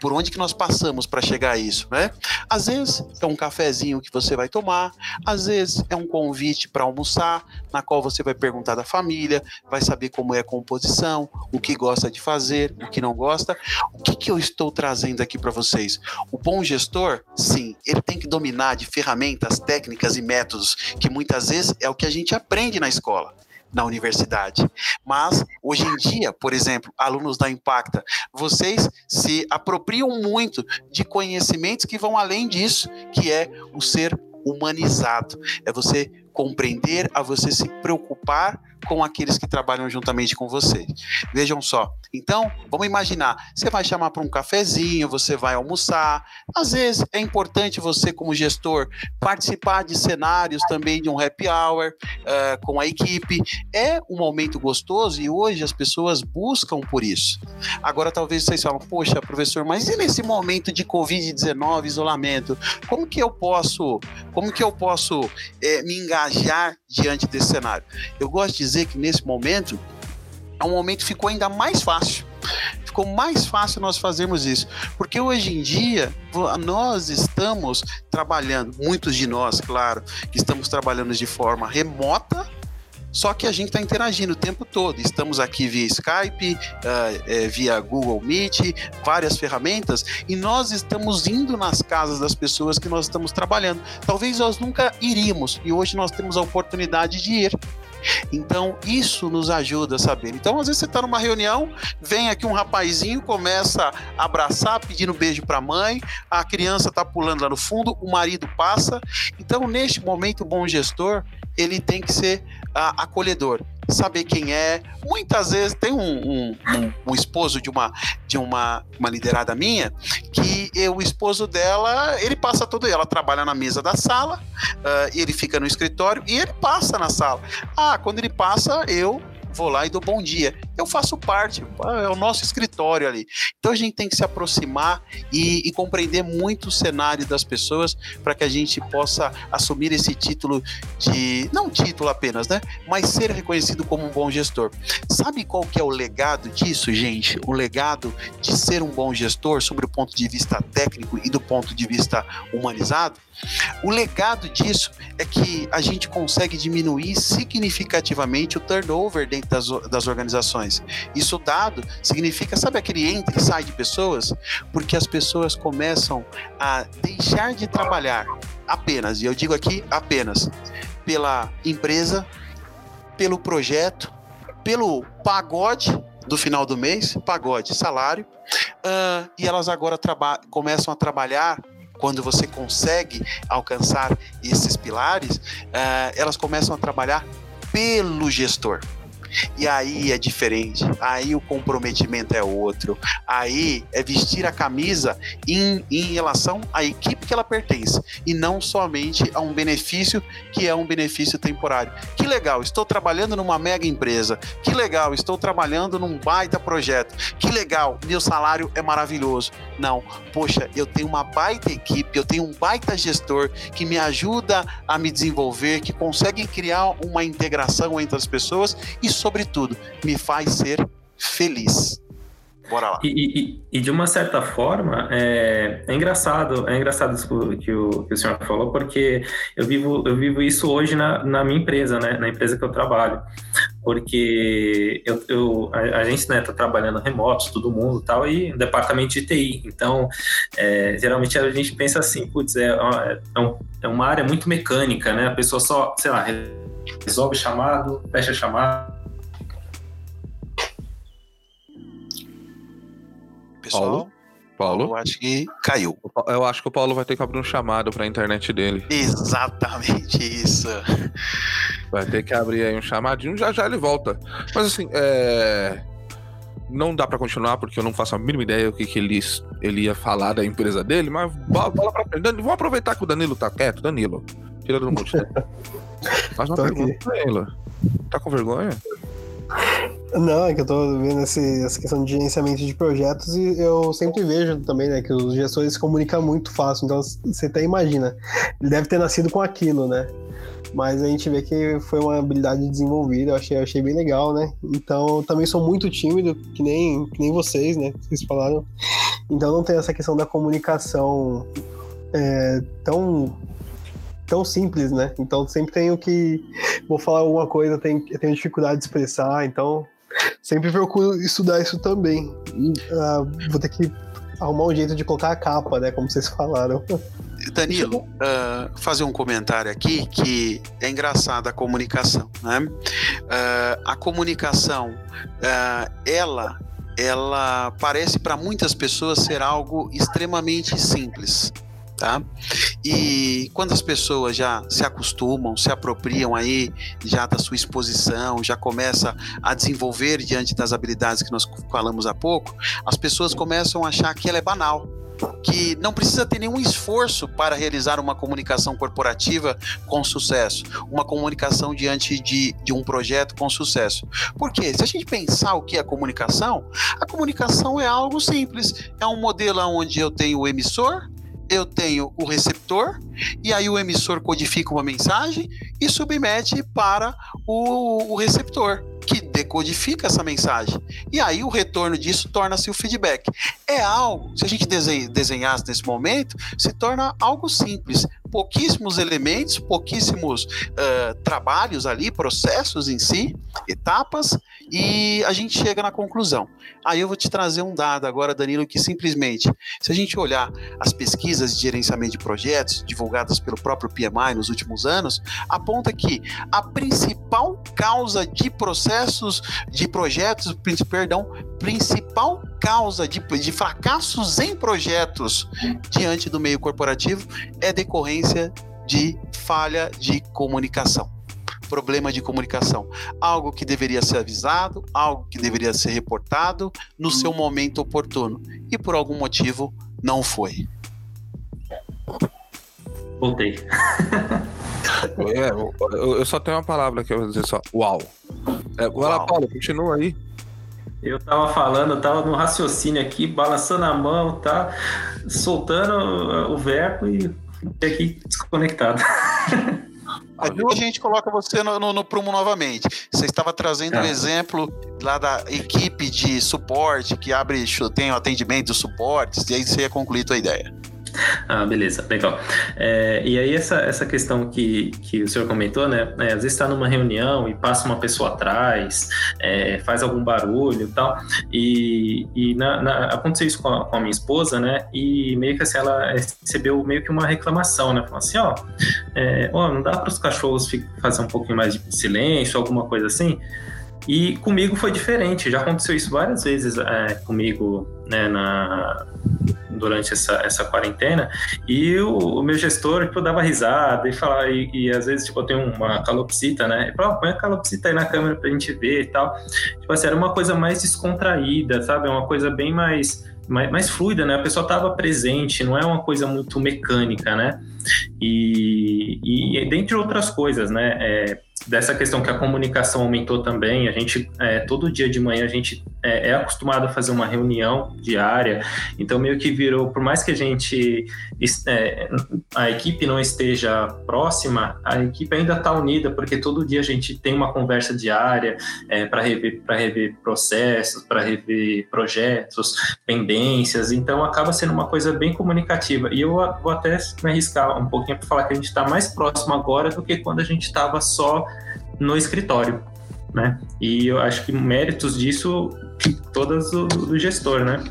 por onde que nós passamos para chegar a isso, né? Às vezes é um cafezinho que você vai tomar, às vezes é um convite para almoçar, na qual você vai perguntar da família, vai saber como é a composição, o que gosta de fazer, o que não gosta. O que, que eu estou trazendo aqui para vocês? O bom gestor, sim, ele tem que dominar de ferramentas, técnicas e métodos que muitas vezes é o que a gente aprende na escola na universidade. Mas, hoje em dia, por exemplo, alunos da Impacta, vocês se apropriam muito de conhecimentos que vão além disso, que é o ser humanizado. É você compreender, a você se preocupar com aqueles que trabalham juntamente com você. Vejam só. Então, vamos imaginar, você vai chamar para um cafezinho, você vai almoçar. Às vezes é importante você, como gestor, participar de cenários também de um happy hour uh, com a equipe. É um momento gostoso e hoje as pessoas buscam por isso. Agora, talvez vocês falam, poxa, professor, mas e nesse momento de Covid-19, isolamento, como que eu posso, como que eu posso é, me engajar diante desse cenário? Eu gosto de dizer que nesse momento é um momento que ficou ainda mais fácil ficou mais fácil nós fazermos isso. Porque hoje em dia, nós estamos trabalhando, muitos de nós, claro, que estamos trabalhando de forma remota, só que a gente está interagindo o tempo todo. Estamos aqui via Skype, uh, é, via Google Meet, várias ferramentas, e nós estamos indo nas casas das pessoas que nós estamos trabalhando. Talvez nós nunca iríamos, e hoje nós temos a oportunidade de ir. Então, isso nos ajuda a saber. Então, às vezes você está numa reunião, vem aqui um rapazinho, começa a abraçar, pedindo beijo para a mãe, a criança está pulando lá no fundo, o marido passa. Então, neste momento, o bom gestor, ele tem que ser acolhedor saber quem é. Muitas vezes tem um, um, um, um, esposo de uma de uma, uma liderada minha que o esposo dela ele passa todo ela trabalha na mesa da sala uh, ele fica no escritório e ele passa na sala. Ah, quando ele passa eu vou lá e dou bom dia. Eu faço parte, é o nosso escritório ali. Então a gente tem que se aproximar e, e compreender muito o cenário das pessoas para que a gente possa assumir esse título de. não título apenas, né? Mas ser reconhecido como um bom gestor. Sabe qual que é o legado disso, gente? O legado de ser um bom gestor, sobre o ponto de vista técnico e do ponto de vista humanizado? O legado disso é que a gente consegue diminuir significativamente o turnover dentro das, das organizações. Isso dado significa, sabe aquele entra e sai de pessoas? Porque as pessoas começam a deixar de trabalhar apenas, e eu digo aqui apenas, pela empresa, pelo projeto, pelo pagode do final do mês, pagode, salário, uh, e elas agora começam a trabalhar quando você consegue alcançar esses pilares, uh, elas começam a trabalhar pelo gestor. E aí é diferente, aí o comprometimento é outro, aí é vestir a camisa em, em relação à equipe que ela pertence e não somente a um benefício que é um benefício temporário. Que legal, estou trabalhando numa mega empresa, que legal, estou trabalhando num baita projeto, que legal, meu salário é maravilhoso. Não, poxa, eu tenho uma baita equipe, eu tenho um baita gestor que me ajuda a me desenvolver, que consegue criar uma integração entre as pessoas e sobretudo, me faz ser feliz. Bora lá. E, e, e, de uma certa forma, é, é, engraçado, é engraçado isso que o, que o senhor falou, porque eu vivo, eu vivo isso hoje na, na minha empresa, né, na empresa que eu trabalho. Porque eu, eu a, a, gente né, tá trabalhando remoto, todo mundo tal, e departamento de TI. Então, é, geralmente a gente pensa assim, putz, é, é, um, é uma área muito mecânica, né? A pessoa só, sei lá, resolve chamado, fecha chamado pessoal. Paulo? Paulo? Eu acho que caiu. Eu acho que o Paulo vai ter que abrir um chamado para a internet dele. Exatamente isso. Vai ter que abrir aí um chamadinho, já já ele volta. Mas assim, é... não dá para continuar porque eu não faço a mínima ideia o que, que ele, ele ia falar da empresa dele, mas bola pra frente. Vamos aproveitar que o Danilo tá quieto. Danilo, tira do mute. Faz uma Tô pergunta aqui. pra ele. Tá com vergonha? Não, é que eu tô vendo esse, essa questão de gerenciamento de projetos e eu sempre vejo também, né, que os gestores se comunicam muito fácil, então você até imagina, ele deve ter nascido com aquilo, né? Mas a gente vê que foi uma habilidade desenvolvida, eu achei, eu achei bem legal, né? Então também sou muito tímido, que nem, que nem vocês, né? Vocês falaram. Então não tem essa questão da comunicação é, tão tão simples, né? Então sempre tenho que. Vou falar alguma coisa, tenho, tenho dificuldade de expressar, então sempre procuro estudar isso também. Uh, vou ter que arrumar um jeito de colocar a capa, né? Como vocês falaram. Danilo, uh, fazer um comentário aqui que é engraçado a comunicação, né? Uh, a comunicação, uh, ela, ela parece para muitas pessoas ser algo extremamente simples tá? E quando as pessoas já se acostumam, se apropriam aí já da sua exposição, já começa a desenvolver diante das habilidades que nós falamos há pouco, as pessoas começam a achar que ela é banal que não precisa ter nenhum esforço para realizar uma comunicação corporativa com sucesso, uma comunicação diante de, de um projeto com sucesso. Porque se a gente pensar o que é comunicação, a comunicação é algo simples. É um modelo onde eu tenho o emissor, eu tenho o receptor, e aí o emissor codifica uma mensagem e submete para o, o receptor, que decodifica essa mensagem. E aí o retorno disso torna-se o feedback. É algo, se a gente desenhasse nesse momento, se torna algo simples. Pouquíssimos elementos, pouquíssimos uh, trabalhos ali, processos em si, etapas, e a gente chega na conclusão. Aí eu vou te trazer um dado agora, Danilo, que simplesmente, se a gente olhar as pesquisas de gerenciamento de projetos divulgadas pelo próprio PMI nos últimos anos, aponta que a principal causa de processos, de projetos, perdão, principal causa de, de fracassos em projetos diante do meio corporativo é decorrência de falha de comunicação problema de comunicação. Algo que deveria ser avisado, algo que deveria ser reportado no seu momento oportuno. E por algum motivo não foi. Voltei. é, eu, só tenho uma palavra que eu vou dizer só. Uau. É, vai lá, Paulo, continua aí. Eu tava falando, eu tava no raciocínio aqui, balançando a mão, tá? Soltando o verbo e aqui desconectado. a gente coloca você no, no, no, prumo novamente. Você estava trazendo o um exemplo lá da equipe de suporte que abre, tem o atendimento dos suportes, e aí você ia concluir a tua ideia. Ah, beleza, legal. É, e aí essa, essa questão que, que o senhor comentou, né? É, às vezes está numa reunião e passa uma pessoa atrás, é, faz algum barulho e tal. E, na, na, aconteceu isso com a, com a, minha esposa, né? E meio que assim, ela recebeu meio que uma reclamação, né? Falou assim, ó, é, ó não dá para os cachorros fazer um pouquinho mais de silêncio, alguma coisa assim. E comigo foi diferente, já aconteceu isso várias vezes é, comigo né, na, durante essa, essa quarentena, e o, o meu gestor tipo, dava risada e falava, e, e, às vezes tipo, eu tenho uma calopsita, né? Ele falava, põe a calopsita aí na câmera pra gente ver e tal. Tipo assim, era uma coisa mais descontraída, sabe? Uma coisa bem mais mais, mais fluida, né? A pessoa estava presente, não é uma coisa muito mecânica, né? E, e dentre outras coisas, né? É, dessa questão que a comunicação aumentou também. A gente, é, todo dia de manhã, a gente é, é, acostumado a fazer uma reunião diária, então meio que virou, por mais que a gente, é, a equipe não esteja próxima, a equipe ainda está unida, porque todo dia a gente tem uma conversa diária é, para rever, rever processos, para rever projetos, pendências, então acaba sendo uma coisa bem comunicativa. E eu vou até me arriscar um pouquinho para falar que a gente está mais próximo agora do que quando a gente estava só no escritório, né? E eu acho que méritos disso todas do, do gestor, né?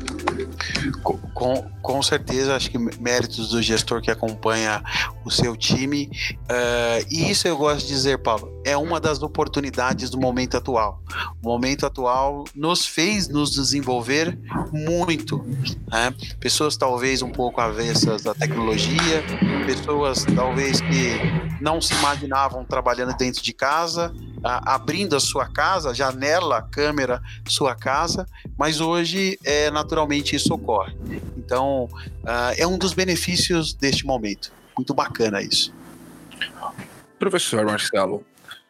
Com, com certeza, acho que méritos do gestor que acompanha o seu time. Uh, e isso eu gosto de dizer, Paulo, é uma das oportunidades do momento atual. O momento atual nos fez nos desenvolver muito. Né? Pessoas talvez um pouco avessas da tecnologia, pessoas talvez que não se imaginavam trabalhando dentro de casa, abrindo a sua casa, janela, câmera, sua casa, mas hoje é naturalmente isso ocorre. Então, uh, é um dos benefícios deste momento. Muito bacana isso. Professor Marcelo,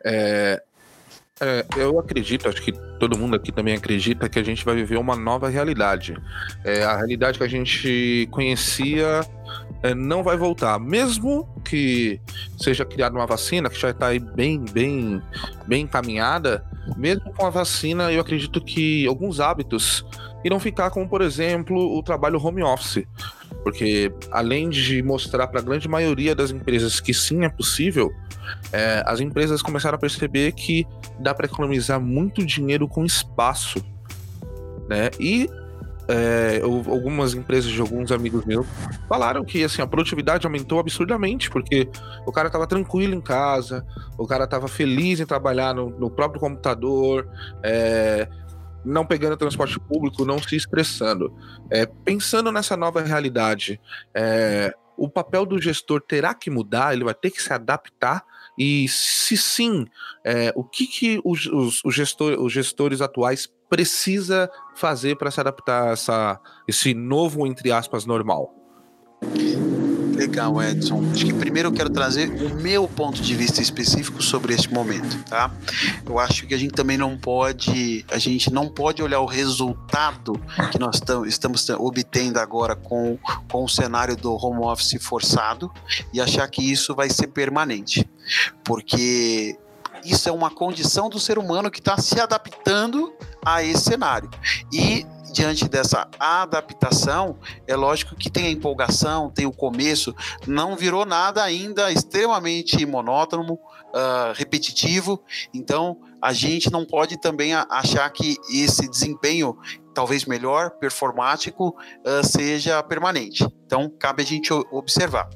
é, é, eu acredito, acho que todo mundo aqui também acredita que a gente vai viver uma nova realidade. É, a realidade que a gente conhecia é, não vai voltar, mesmo que seja criada uma vacina que já está aí bem, bem, bem encaminhada. Mesmo com a vacina, eu acredito que alguns hábitos irão ficar, como por exemplo o trabalho home office, porque além de mostrar para a grande maioria das empresas que sim é possível, é, as empresas começaram a perceber que dá para economizar muito dinheiro com espaço, né? E é, algumas empresas de alguns amigos meus falaram que assim, a produtividade aumentou absurdamente, porque o cara estava tranquilo em casa, o cara estava feliz em trabalhar no, no próprio computador, é, não pegando transporte público, não se estressando. É, pensando nessa nova realidade, é, o papel do gestor terá que mudar, ele vai ter que se adaptar e se sim, é, o que, que os, os, os, gestor, os gestores atuais precisa fazer para se adaptar a essa, esse novo, entre aspas, normal? Legal, Edson. Acho que primeiro eu quero trazer o meu ponto de vista específico sobre este momento, tá? Eu acho que a gente também não pode, a gente não pode olhar o resultado que nós estamos obtendo agora com, com o cenário do home office forçado e achar que isso vai ser permanente, porque isso é uma condição do ser humano que está se adaptando a esse cenário. E diante dessa adaptação, é lógico que tem a empolgação, tem o começo, não virou nada ainda extremamente monótono, uh, repetitivo, então a gente não pode também achar que esse desempenho talvez melhor, performático, uh, seja permanente. Então, cabe a gente observar.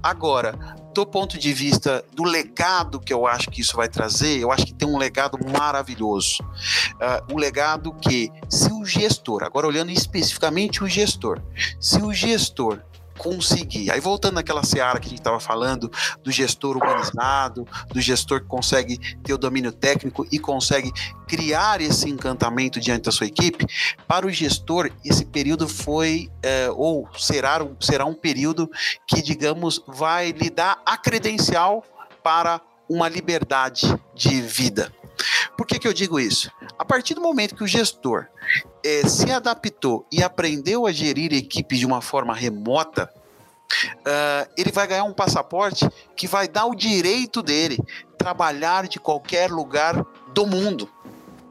Agora, do ponto de vista do legado que eu acho que isso vai trazer, eu acho que tem um legado maravilhoso. Uh, um legado que, se o gestor, agora olhando especificamente o gestor, se o gestor conseguir. Aí voltando naquela seara que a gente estava falando, do gestor humanizado, do gestor que consegue ter o domínio técnico e consegue criar esse encantamento diante da sua equipe, para o gestor esse período foi é, ou será, será um período que, digamos, vai lhe dar a credencial para uma liberdade de vida. Por que, que eu digo isso? A partir do momento que o gestor é, se adaptou e aprendeu a gerir equipes de uma forma remota, uh, ele vai ganhar um passaporte que vai dar o direito dele trabalhar de qualquer lugar do mundo.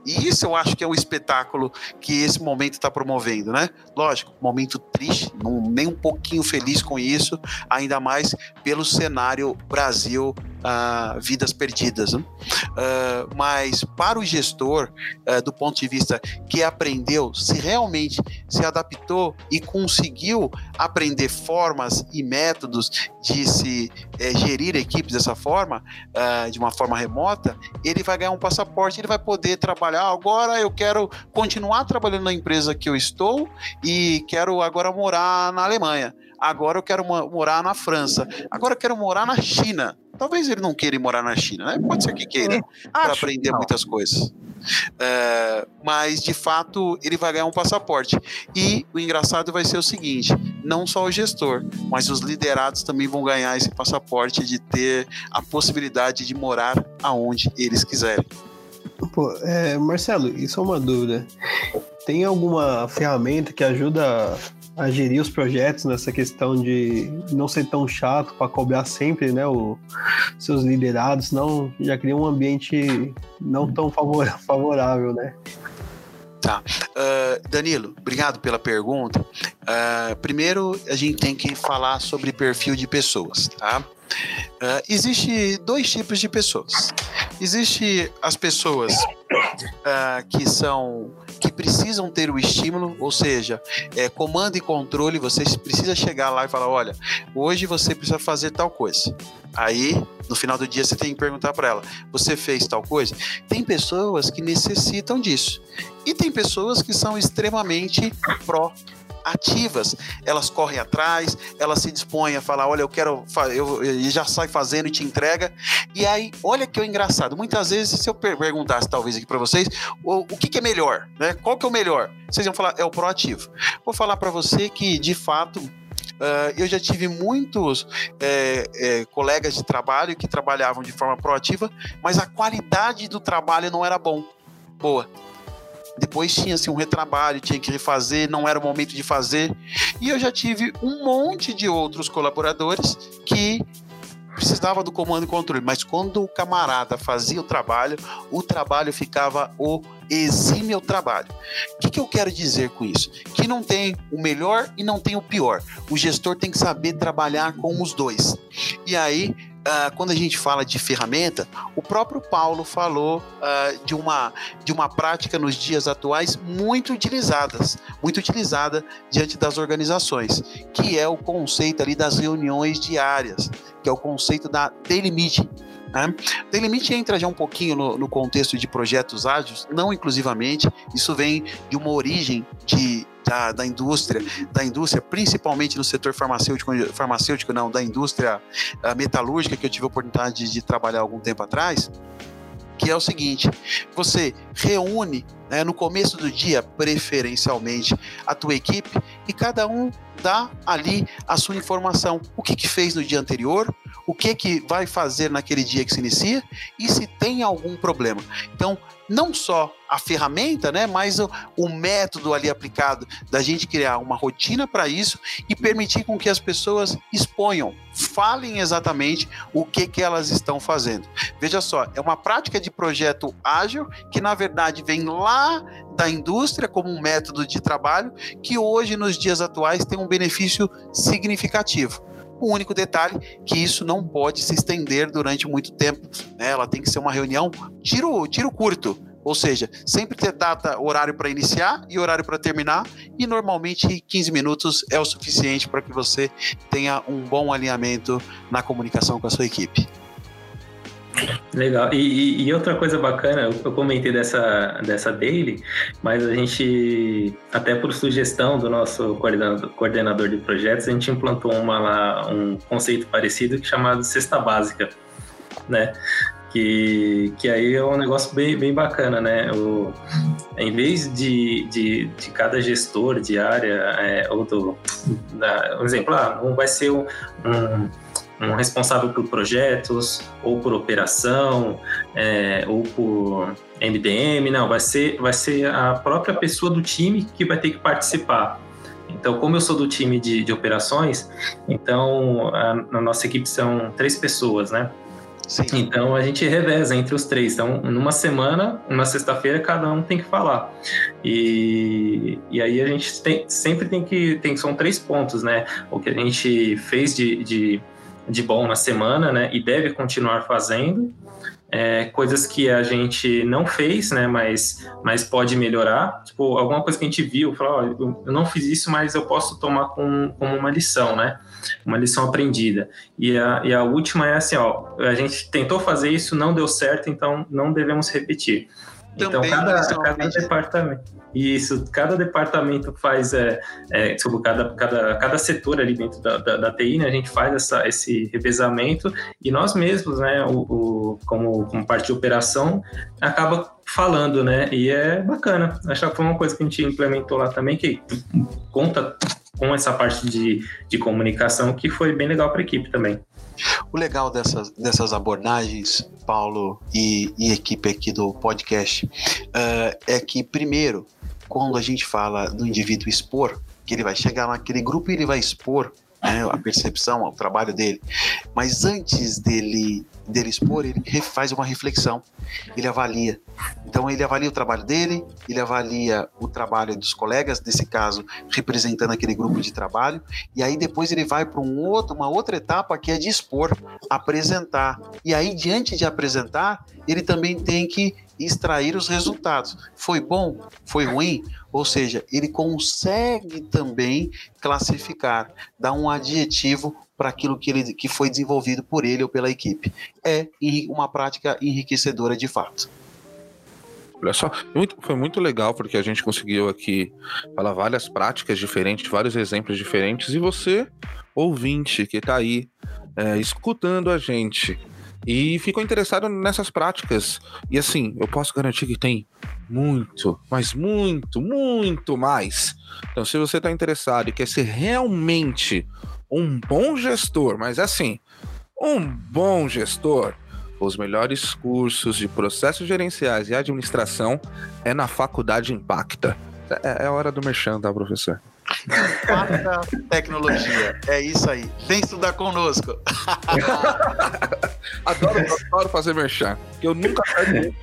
E isso eu acho que é o espetáculo que esse momento está promovendo, né? Lógico, momento triste, não, nem um pouquinho feliz com isso, ainda mais pelo cenário Brasil uh, vidas perdidas. Né? Uh, mas para o gestor, uh, do ponto de vista que aprendeu, se realmente se adaptou e conseguiu aprender formas e métodos de se eh, gerir equipes dessa forma, de uma forma remota, ele vai ganhar um passaporte, ele vai poder trabalhar. Agora eu quero continuar trabalhando na empresa que eu estou e quero agora morar na Alemanha. Agora eu quero morar na França. Agora eu quero morar na China. Talvez ele não queira ir morar na China, né? Pode ser que queira, para aprender não. muitas coisas. É, mas, de fato, ele vai ganhar um passaporte. E o engraçado vai ser o seguinte: não só o gestor, mas os liderados também vão ganhar esse passaporte de ter a possibilidade de morar aonde eles quiserem. Pô, é, Marcelo, isso é uma dúvida. Tem alguma ferramenta que ajuda a gerir os projetos nessa questão de não ser tão chato para cobrar sempre né, os seus liderados, não já cria um ambiente não tão favorável, né? Tá. Uh, Danilo, obrigado pela pergunta. Uh, primeiro, a gente tem que falar sobre perfil de pessoas, tá? Uh, existe dois tipos de pessoas. Existe as pessoas uh, que são que precisam ter o estímulo, ou seja, é, comando e controle. Você precisa chegar lá e falar: olha, hoje você precisa fazer tal coisa. Aí, no final do dia, você tem que perguntar para ela: você fez tal coisa? Tem pessoas que necessitam disso. E tem pessoas que são extremamente pró ativas. Elas correm atrás, elas se dispõem a falar: olha, eu quero, eu, já sai fazendo e te entrega. E aí, olha que é engraçado. Muitas vezes, se eu perguntasse talvez aqui para vocês, o, o que, que, é melhor, né? Qual que é o melhor? Vocês iam falar: é o proativo. Vou falar para você que, de fato, Uh, eu já tive muitos é, é, colegas de trabalho que trabalhavam de forma proativa, mas a qualidade do trabalho não era bom, boa. Depois tinha assim, um retrabalho, tinha que refazer, não era o momento de fazer. E eu já tive um monte de outros colaboradores que precisava do comando e controle, mas quando o camarada fazia o trabalho, o trabalho ficava o exime o trabalho. O que, que, eu quero dizer com isso? Que não tem o melhor e não tem o pior. O gestor tem que saber trabalhar com os dois. E aí uh, quando a gente fala de ferramenta, o próprio Paulo falou uh, de, uma, de uma prática nos dias atuais muito utilizadas, muito utilizada diante das organizações, que é o conceito ali das reuniões diárias, que é o conceito da daily meeting. Né? Meeting entra já um pouquinho no, no contexto de projetos ágeis, não inclusivamente, isso vem de uma origem de da, da indústria, da indústria, principalmente no setor farmacêutico, farmacêutico não, da indústria uh, metalúrgica que eu tive a oportunidade de, de trabalhar algum tempo atrás, que é o seguinte: você reúne né, no começo do dia, preferencialmente, a tua equipe e cada um dá ali a sua informação. O que, que fez no dia anterior, o que que vai fazer naquele dia que se inicia e se tem algum problema. Então, não só a ferramenta, né, mas o, o, método ali aplicado da gente criar uma rotina para isso e permitir com que as pessoas exponham, falem exatamente o que que elas estão fazendo. Veja só, é uma prática de projeto ágil que na verdade vem lá da indústria como um método de trabalho que hoje nos dias atuais tem um benefício significativo. O único detalhe que isso não pode se estender durante muito tempo. Né? Ela tem que ser uma reunião tiro, tiro curto. Ou seja, sempre ter data, horário para iniciar e horário para terminar, e normalmente 15 minutos é o suficiente para que você tenha um bom alinhamento na comunicação com a sua equipe. Legal. E, e, outra coisa bacana, eu comentei dessa, dessa daily, mas a gente, até por sugestão do nosso coordenador, coordenador de projetos, a gente implantou uma lá, um conceito parecido chamado cesta básica, né? Que, que aí é um negócio bem, bem bacana, né? O, em vez de, de, de cada gestor de área, é, ou do, da, um exemplo, ah, um vai ser um, um um responsável por projetos, ou por operação, é, ou por MDM, não, vai ser, vai ser a própria pessoa do time que vai ter que participar. Então, como eu sou do time de, de operações, então a, a nossa equipe são três pessoas, né? Sim. Então a gente reveza entre os três. Então, numa semana, uma sexta-feira, cada um tem que falar. E, e aí a gente tem, sempre tem que. Tem, são três pontos, né? O que a gente fez de, de de bom na semana, né? E deve continuar fazendo. É, coisas que a gente não fez, né? Mas, mas pode melhorar. Tipo, alguma coisa que a gente viu, falou, oh, eu não fiz isso, mas eu posso tomar com, como uma lição, né? Uma lição aprendida. E a, e a última é assim, ó, a gente tentou fazer isso, não deu certo, então não devemos repetir. Então, cada, cada departamento. Isso, cada departamento faz, é, é, desculpa, cada, cada, cada setor ali dentro da, da, da TI, né, a gente faz essa, esse revezamento e nós mesmos, né, o, o, como, como parte de operação, acaba falando, né, e é bacana. Acho que foi uma coisa que a gente implementou lá também, que conta com essa parte de, de comunicação, que foi bem legal para a equipe também. O legal dessas, dessas abordagens, Paulo e, e equipe aqui do podcast, uh, é que, primeiro, quando a gente fala do indivíduo expor, que ele vai chegar naquele grupo e ele vai expor né, a percepção, o trabalho dele. Mas antes dele, dele expor, ele faz uma reflexão, ele avalia. Então ele avalia o trabalho dele, ele avalia o trabalho dos colegas, nesse caso representando aquele grupo de trabalho, e aí depois ele vai para um outro, uma outra etapa que é de expor, apresentar. E aí diante de apresentar, ele também tem que extrair os resultados. Foi bom? Foi ruim? Ou seja, ele consegue também classificar, dar um adjetivo para aquilo que, ele, que foi desenvolvido por ele ou pela equipe. É uma prática enriquecedora de fato. Olha só, foi muito legal porque a gente conseguiu aqui falar várias práticas diferentes, vários exemplos diferentes, e você, ouvinte, que está aí é, escutando a gente, e ficou interessado nessas práticas. E assim, eu posso garantir que tem muito, mas muito, muito mais. Então, se você está interessado e quer ser realmente um bom gestor, mas assim, um bom gestor, os melhores cursos de processos gerenciais e administração é na Faculdade Impacta. É, é hora do merchan, tá, professor? Quarta tecnologia. É isso aí. Vem estudar conosco. adoro, adoro fazer merchan, que eu nunca perdi.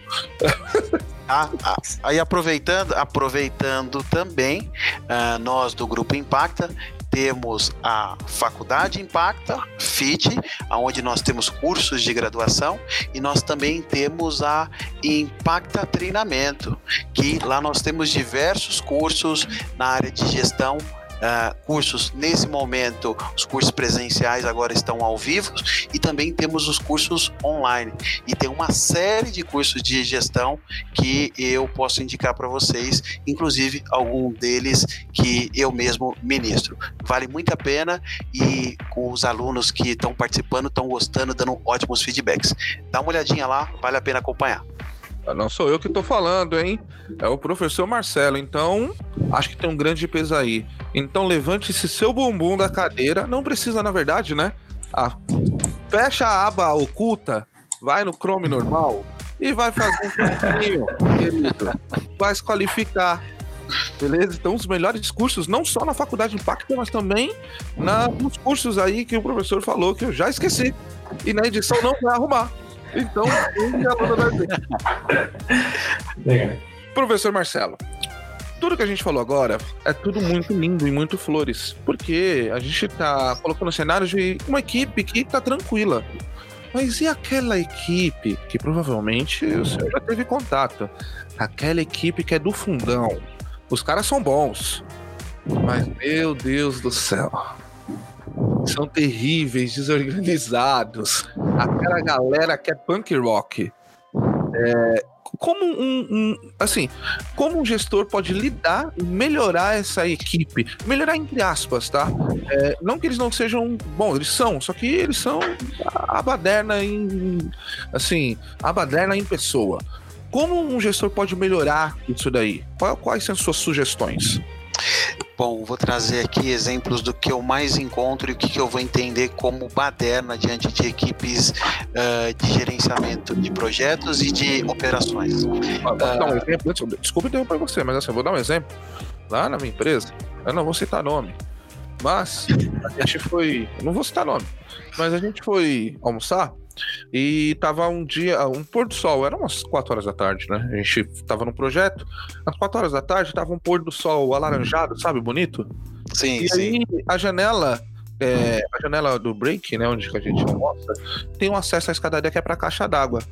Ah, ah, aí aproveitando, aproveitando também, uh, nós do Grupo Impacta temos a Faculdade Impacta, FIT, onde nós temos cursos de graduação, e nós também temos a Impacta Treinamento, que lá nós temos diversos cursos na área de gestão uh, cursos nesse momento, os cursos presenciais agora estão ao vivo e também temos os cursos online. E tem uma série de cursos de gestão que eu posso indicar para vocês, inclusive algum deles que eu mesmo ministro. Vale muito a pena e os alunos que estão participando estão gostando, dando ótimos feedbacks. Dá uma olhadinha lá, vale a pena acompanhar. Não sou eu que estou falando, hein? É o professor Marcelo. Então, acho que tem um grande peso aí. Então, levante-se seu bumbum da cadeira. Não precisa, na verdade, né? Ah, fecha a aba oculta, vai no Chrome normal e vai fazer um pouquinho, querido. Vai se qualificar. Beleza? Então, os melhores cursos, não só na Faculdade de Impacto, mas também na, nos cursos aí que o professor falou, que eu já esqueci. E na edição não vai arrumar. Então, Professor Marcelo, tudo que a gente falou agora é tudo muito lindo e muito flores. Porque a gente tá colocando cenários de uma equipe que tá tranquila. Mas e aquela equipe que provavelmente o senhor já teve contato? Aquela equipe que é do fundão. Os caras são bons. Mas, meu Deus do céu. São terríveis, desorganizados. Aquela galera que é punk rock. É, como um, um, assim, como um gestor pode lidar e melhorar essa equipe? Melhorar entre aspas, tá? É, não que eles não sejam, bom, eles são, só que eles são a baderna em, assim, a baderna em pessoa. Como um gestor pode melhorar isso daí? Quais são as suas sugestões? Bom, vou trazer aqui exemplos do que eu mais encontro e o que, que eu vou entender como baderna diante de equipes uh, de gerenciamento de projetos e de operações. Ah, dar um exemplo. Desculpa interromper você, mas assim, eu vou dar um exemplo. Lá na minha empresa, eu não vou citar nome, mas a gente foi. Não vou citar nome, mas a gente foi almoçar e tava um dia, um pôr do sol, era umas 4 horas da tarde, né? A gente tava num projeto, às 4 horas da tarde tava um pôr do sol alaranjado, sabe, bonito? Sim, e sim. aí a janela, é, a janela do break, né, onde a gente almoça, tem um acesso à escadaria que é pra caixa d'água.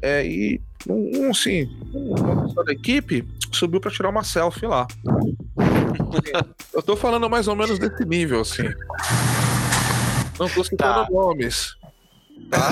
É, e um, assim, uma pessoa da equipe subiu pra tirar uma selfie lá. Eu tô falando mais ou menos desse nível, assim. Não tô citando tá. nomes. Tá?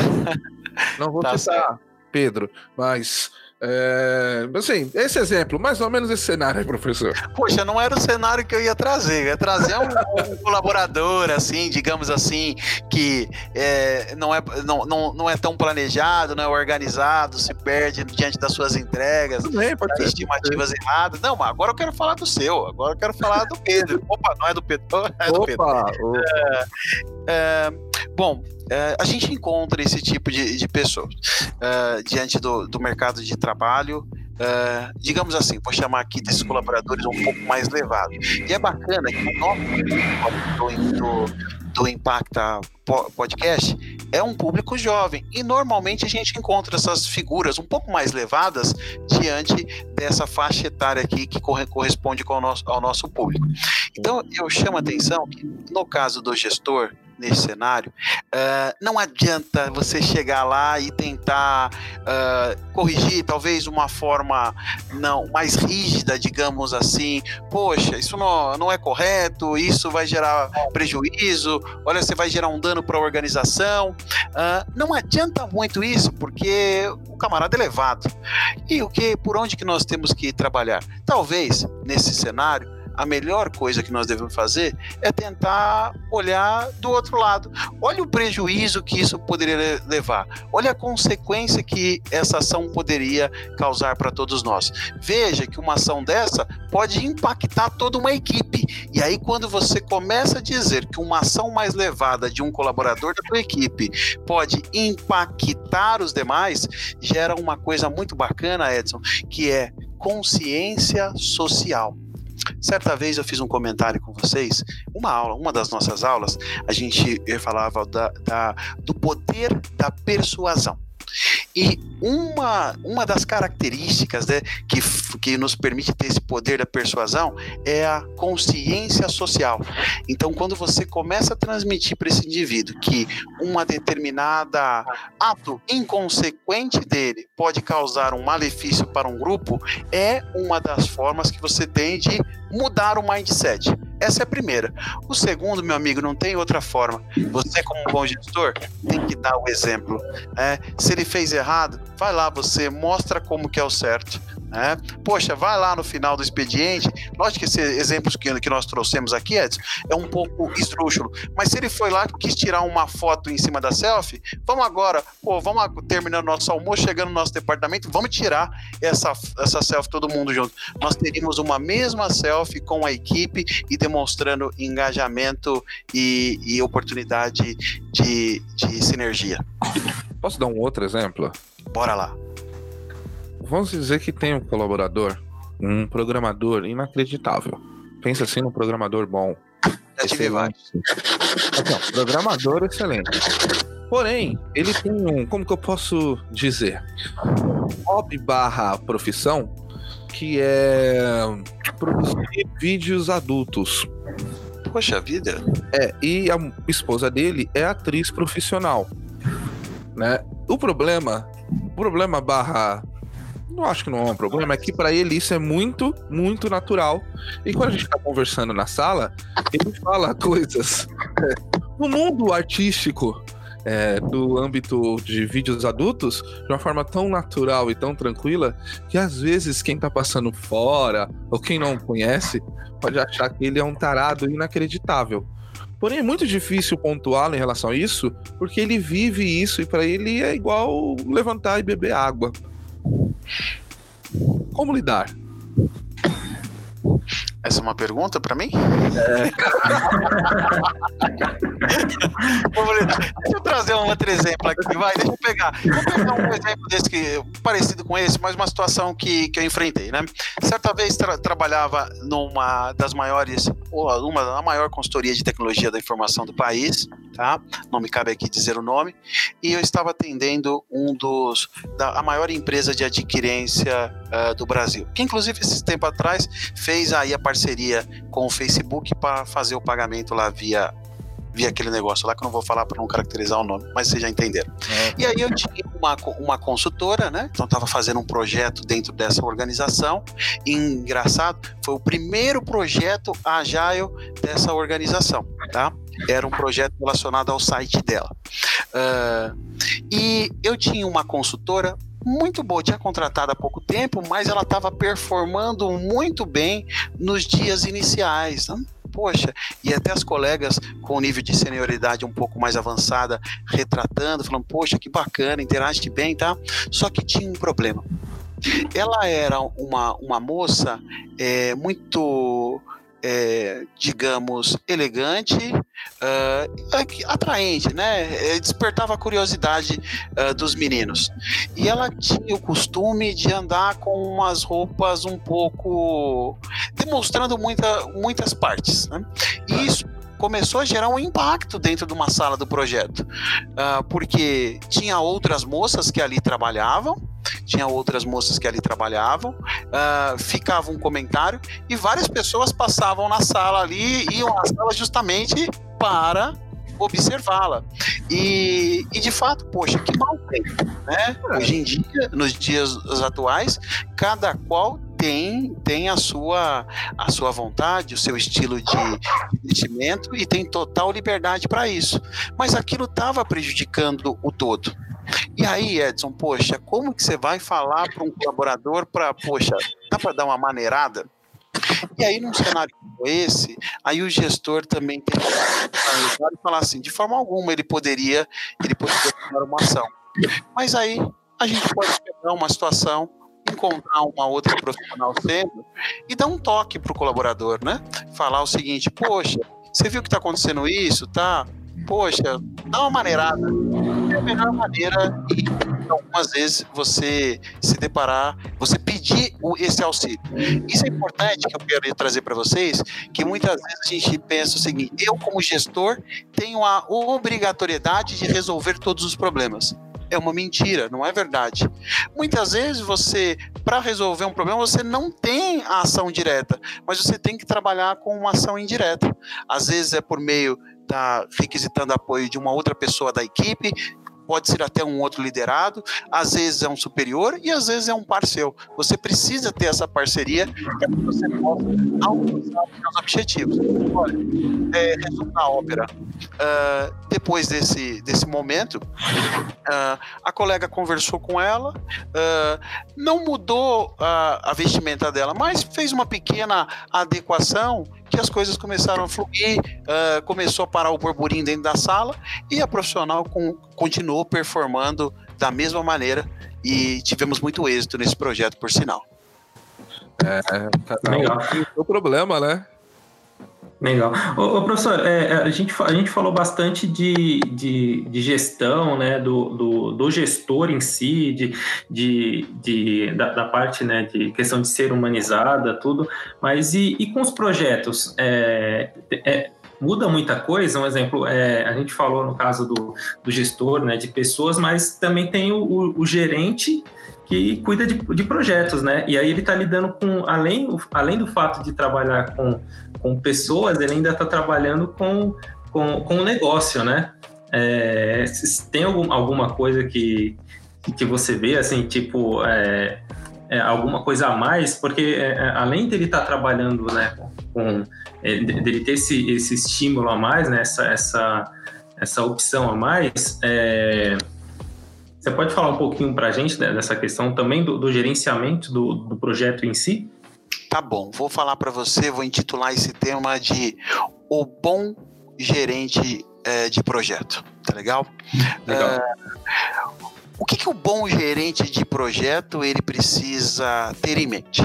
Não vou tá citar certo. Pedro, mas é, assim, esse exemplo, mais ou menos esse cenário professor. Poxa, não era o cenário que eu ia trazer. Eu ia trazer um, um colaborador, assim, digamos assim, que é, não, é, não, não, não é tão planejado, não é organizado, se perde diante das suas entregas, Também, pode ser, estimativas pode erradas. Não, mas agora eu quero falar do seu, agora eu quero falar do Pedro. Opa, não é do Pedro, é do opa, Pedro. Opa. É, é, bom, é, a gente encontra esse tipo de, de pessoas uh, diante do, do mercado de trabalho. Uh, digamos assim, vou chamar aqui desses colaboradores um pouco mais levados. E é bacana que o nosso do, do, Impacta Podcast é um público jovem e normalmente a gente encontra essas figuras um pouco mais levadas diante dessa faixa etária aqui que corresponde com o nosso, ao nosso público. Então eu chamo a atenção que no caso do gestor, nesse cenário, uh, não adianta você chegar lá e tentar uh, corrigir, talvez uma forma não mais rígida, digamos assim. Poxa, isso não, não é correto, isso vai gerar prejuízo, olha, você vai gerar um dano para a organização. Uh, não adianta muito isso, porque o camarada é levado. E o que, por onde que nós temos que trabalhar? Talvez nesse cenário a melhor coisa que nós devemos fazer é tentar olhar do outro lado. Olha o prejuízo que isso poderia levar. Olha a consequência que essa ação poderia causar para todos nós. Veja que uma ação dessa pode impactar toda uma equipe. E aí, quando você começa a dizer que uma ação mais levada de um colaborador da tua equipe pode impactar os demais, gera uma coisa muito bacana, Edson, que é consciência social. Certa vez eu fiz um comentário com vocês, uma aula, uma das nossas aulas, a gente falava da, da, do poder da persuasão. E uma, uma das características né, que, que nos permite ter esse poder da persuasão é a consciência social. Então, quando você começa a transmitir para esse indivíduo que uma determinada ato inconsequente dele pode causar um malefício para um grupo, é uma das formas que você tem de mudar o mindset. Essa é a primeira. O segundo, meu amigo, não tem outra forma. Você, como um bom gestor, tem que dar o exemplo. É, se ele fez errado, vai lá você, mostra como que é o certo. Né? Poxa, vai lá no final do expediente. Lógico que esses exemplos que, que nós trouxemos aqui, Edson, é um pouco esdrúxulo. Mas se ele foi lá e quis tirar uma foto em cima da selfie, vamos agora, pô, vamos terminando nosso almoço, chegando no nosso departamento, vamos tirar essa, essa selfie todo mundo junto. Nós teríamos uma mesma selfie com a equipe e demonstrando engajamento e, e oportunidade de, de sinergia. Posso dar um outro exemplo? Bora lá vamos dizer que tem um colaborador, um programador inacreditável. Pensa assim num programador bom. Já tive vários. Assim, programador excelente. Porém, ele tem um, como que eu posso dizer? Hobby barra profissão, que é produzir vídeos adultos. Poxa vida. É, e a esposa dele é atriz profissional. Né? O problema, o problema barra não acho que não é um problema, é que para ele isso é muito, muito natural. E quando a gente tá conversando na sala, ele fala coisas. no mundo artístico, é, do âmbito de vídeos adultos, de uma forma tão natural e tão tranquila, que às vezes quem tá passando fora, ou quem não conhece, pode achar que ele é um tarado inacreditável. Porém, é muito difícil pontuá-lo em relação a isso, porque ele vive isso e para ele é igual levantar e beber água. Como lidar? Essa é uma pergunta para mim? É. deixa eu trazer um outro exemplo aqui, vai, deixa eu pegar. Vou pegar um exemplo desse que parecido com esse, mas uma situação que, que eu enfrentei, né? Certa vez tra trabalhava numa das maiores, ou uma da maior consultoria de tecnologia da informação do país, tá? Não me cabe aqui dizer o nome, e eu estava atendendo um dos da a maior empresa de adquirência uh, do Brasil, que inclusive esse tempo atrás fez aí a parceria com o Facebook para fazer o pagamento lá via via aquele negócio lá que eu não vou falar para não caracterizar o nome, mas vocês já entenderam. É. E aí eu tinha uma, uma consultora, né? Então estava fazendo um projeto dentro dessa organização. E, engraçado, foi o primeiro projeto Agile dessa organização, tá? Era um projeto relacionado ao site dela. Uh, e eu tinha uma consultora muito boa, tinha contratado há pouco tempo, mas ela estava performando muito bem nos dias iniciais. Né? Poxa, e até as colegas com nível de senioridade um pouco mais avançada retratando, falando, poxa, que bacana, interage bem, tá? Só que tinha um problema. Ela era uma, uma moça é, muito é, digamos, elegante, uh, atraente, né? Despertava a curiosidade uh, dos meninos. E ela tinha o costume de andar com umas roupas um pouco demonstrando muita, muitas partes. Né? E isso começou a gerar um impacto dentro de uma sala do projeto, uh, porque tinha outras moças que ali trabalhavam, tinha outras moças que ali trabalhavam, uh, ficava um comentário e várias pessoas passavam na sala ali, iam à sala justamente para observá-la. E, e, de fato, poxa, que mal tem, né? É. Hoje em dia, nos dias atuais, cada qual tem, tem a, sua, a sua vontade, o seu estilo de investimento e tem total liberdade para isso. Mas aquilo estava prejudicando o todo. E aí, Edson, poxa, como que você vai falar para um colaborador para, poxa, dá para dar uma maneirada? E aí, num cenário como esse, aí o gestor também tem que falar assim, de forma alguma ele poderia, ele poderia tomar uma ação. Mas aí a gente pode pegar uma situação encontrar uma outra profissional sendo e dar um toque para o colaborador, né? Falar o seguinte, poxa, você viu que está acontecendo isso, tá? Poxa, dá uma maneirada. É a melhor maneira e algumas vezes você se deparar, você pedir esse auxílio. Isso é importante que eu quero trazer para vocês, que muitas vezes a gente pensa o seguinte: eu como gestor tenho a obrigatoriedade de resolver todos os problemas é uma mentira, não é verdade. Muitas vezes você, para resolver um problema, você não tem a ação direta, mas você tem que trabalhar com uma ação indireta. Às vezes é por meio da requisitando apoio de uma outra pessoa da equipe, pode ser até um outro liderado, às vezes é um superior e às vezes é um parceiro. Você precisa ter essa parceria para que você possa alcançar os seus objetivos. Olha, é, resumo ópera. Uh, depois desse, desse momento, uh, a colega conversou com ela, uh, não mudou a vestimenta dela, mas fez uma pequena adequação que as coisas começaram a fluir, uh, começou a parar o burburinho dentro da sala e a profissional com, continuou performando da mesma maneira e tivemos muito êxito nesse projeto, por sinal. É, cada um tem o problema, né? Legal. Ô, ô professor, é, é, a, gente, a gente falou bastante de, de, de gestão, né, do, do, do, gestor em si, de, de, de da, da, parte né, de questão de ser humanizada, tudo, mas e, e com os projetos? É, é, muda muita coisa, um exemplo, é, a gente falou no caso do, do gestor, né, de pessoas, mas também tem o, o, o gerente que cuida de, de, projetos, né? E aí ele está lidando com, além, além do fato de trabalhar com, com pessoas, ele ainda está trabalhando com, com, com o negócio, né? É, tem algum, alguma coisa que, que você vê, assim, tipo, é, é, alguma coisa a mais? Porque é, é, além dele estar tá trabalhando, né, com, é, dele ter esse, esse estímulo a mais, né, essa, essa, essa opção a mais, é, você pode falar um pouquinho para a gente dessa questão também do, do gerenciamento do, do, projeto em si? Tá bom, vou falar para você, vou intitular esse tema de O Bom Gerente é, de Projeto. Tá legal? Legal. É, o que, que o bom gerente de projeto ele precisa ter em mente?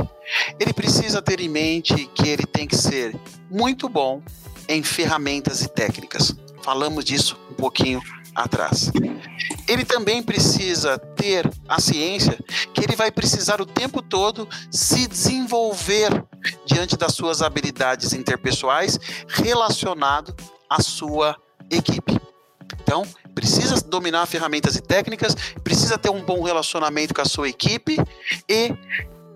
Ele precisa ter em mente que ele tem que ser muito bom em ferramentas e técnicas. Falamos disso um pouquinho atrás. Ele também precisa ter a ciência que ele vai precisar o tempo todo se desenvolver diante das suas habilidades interpessoais relacionado à sua equipe. Então, precisa dominar ferramentas e técnicas, precisa ter um bom relacionamento com a sua equipe e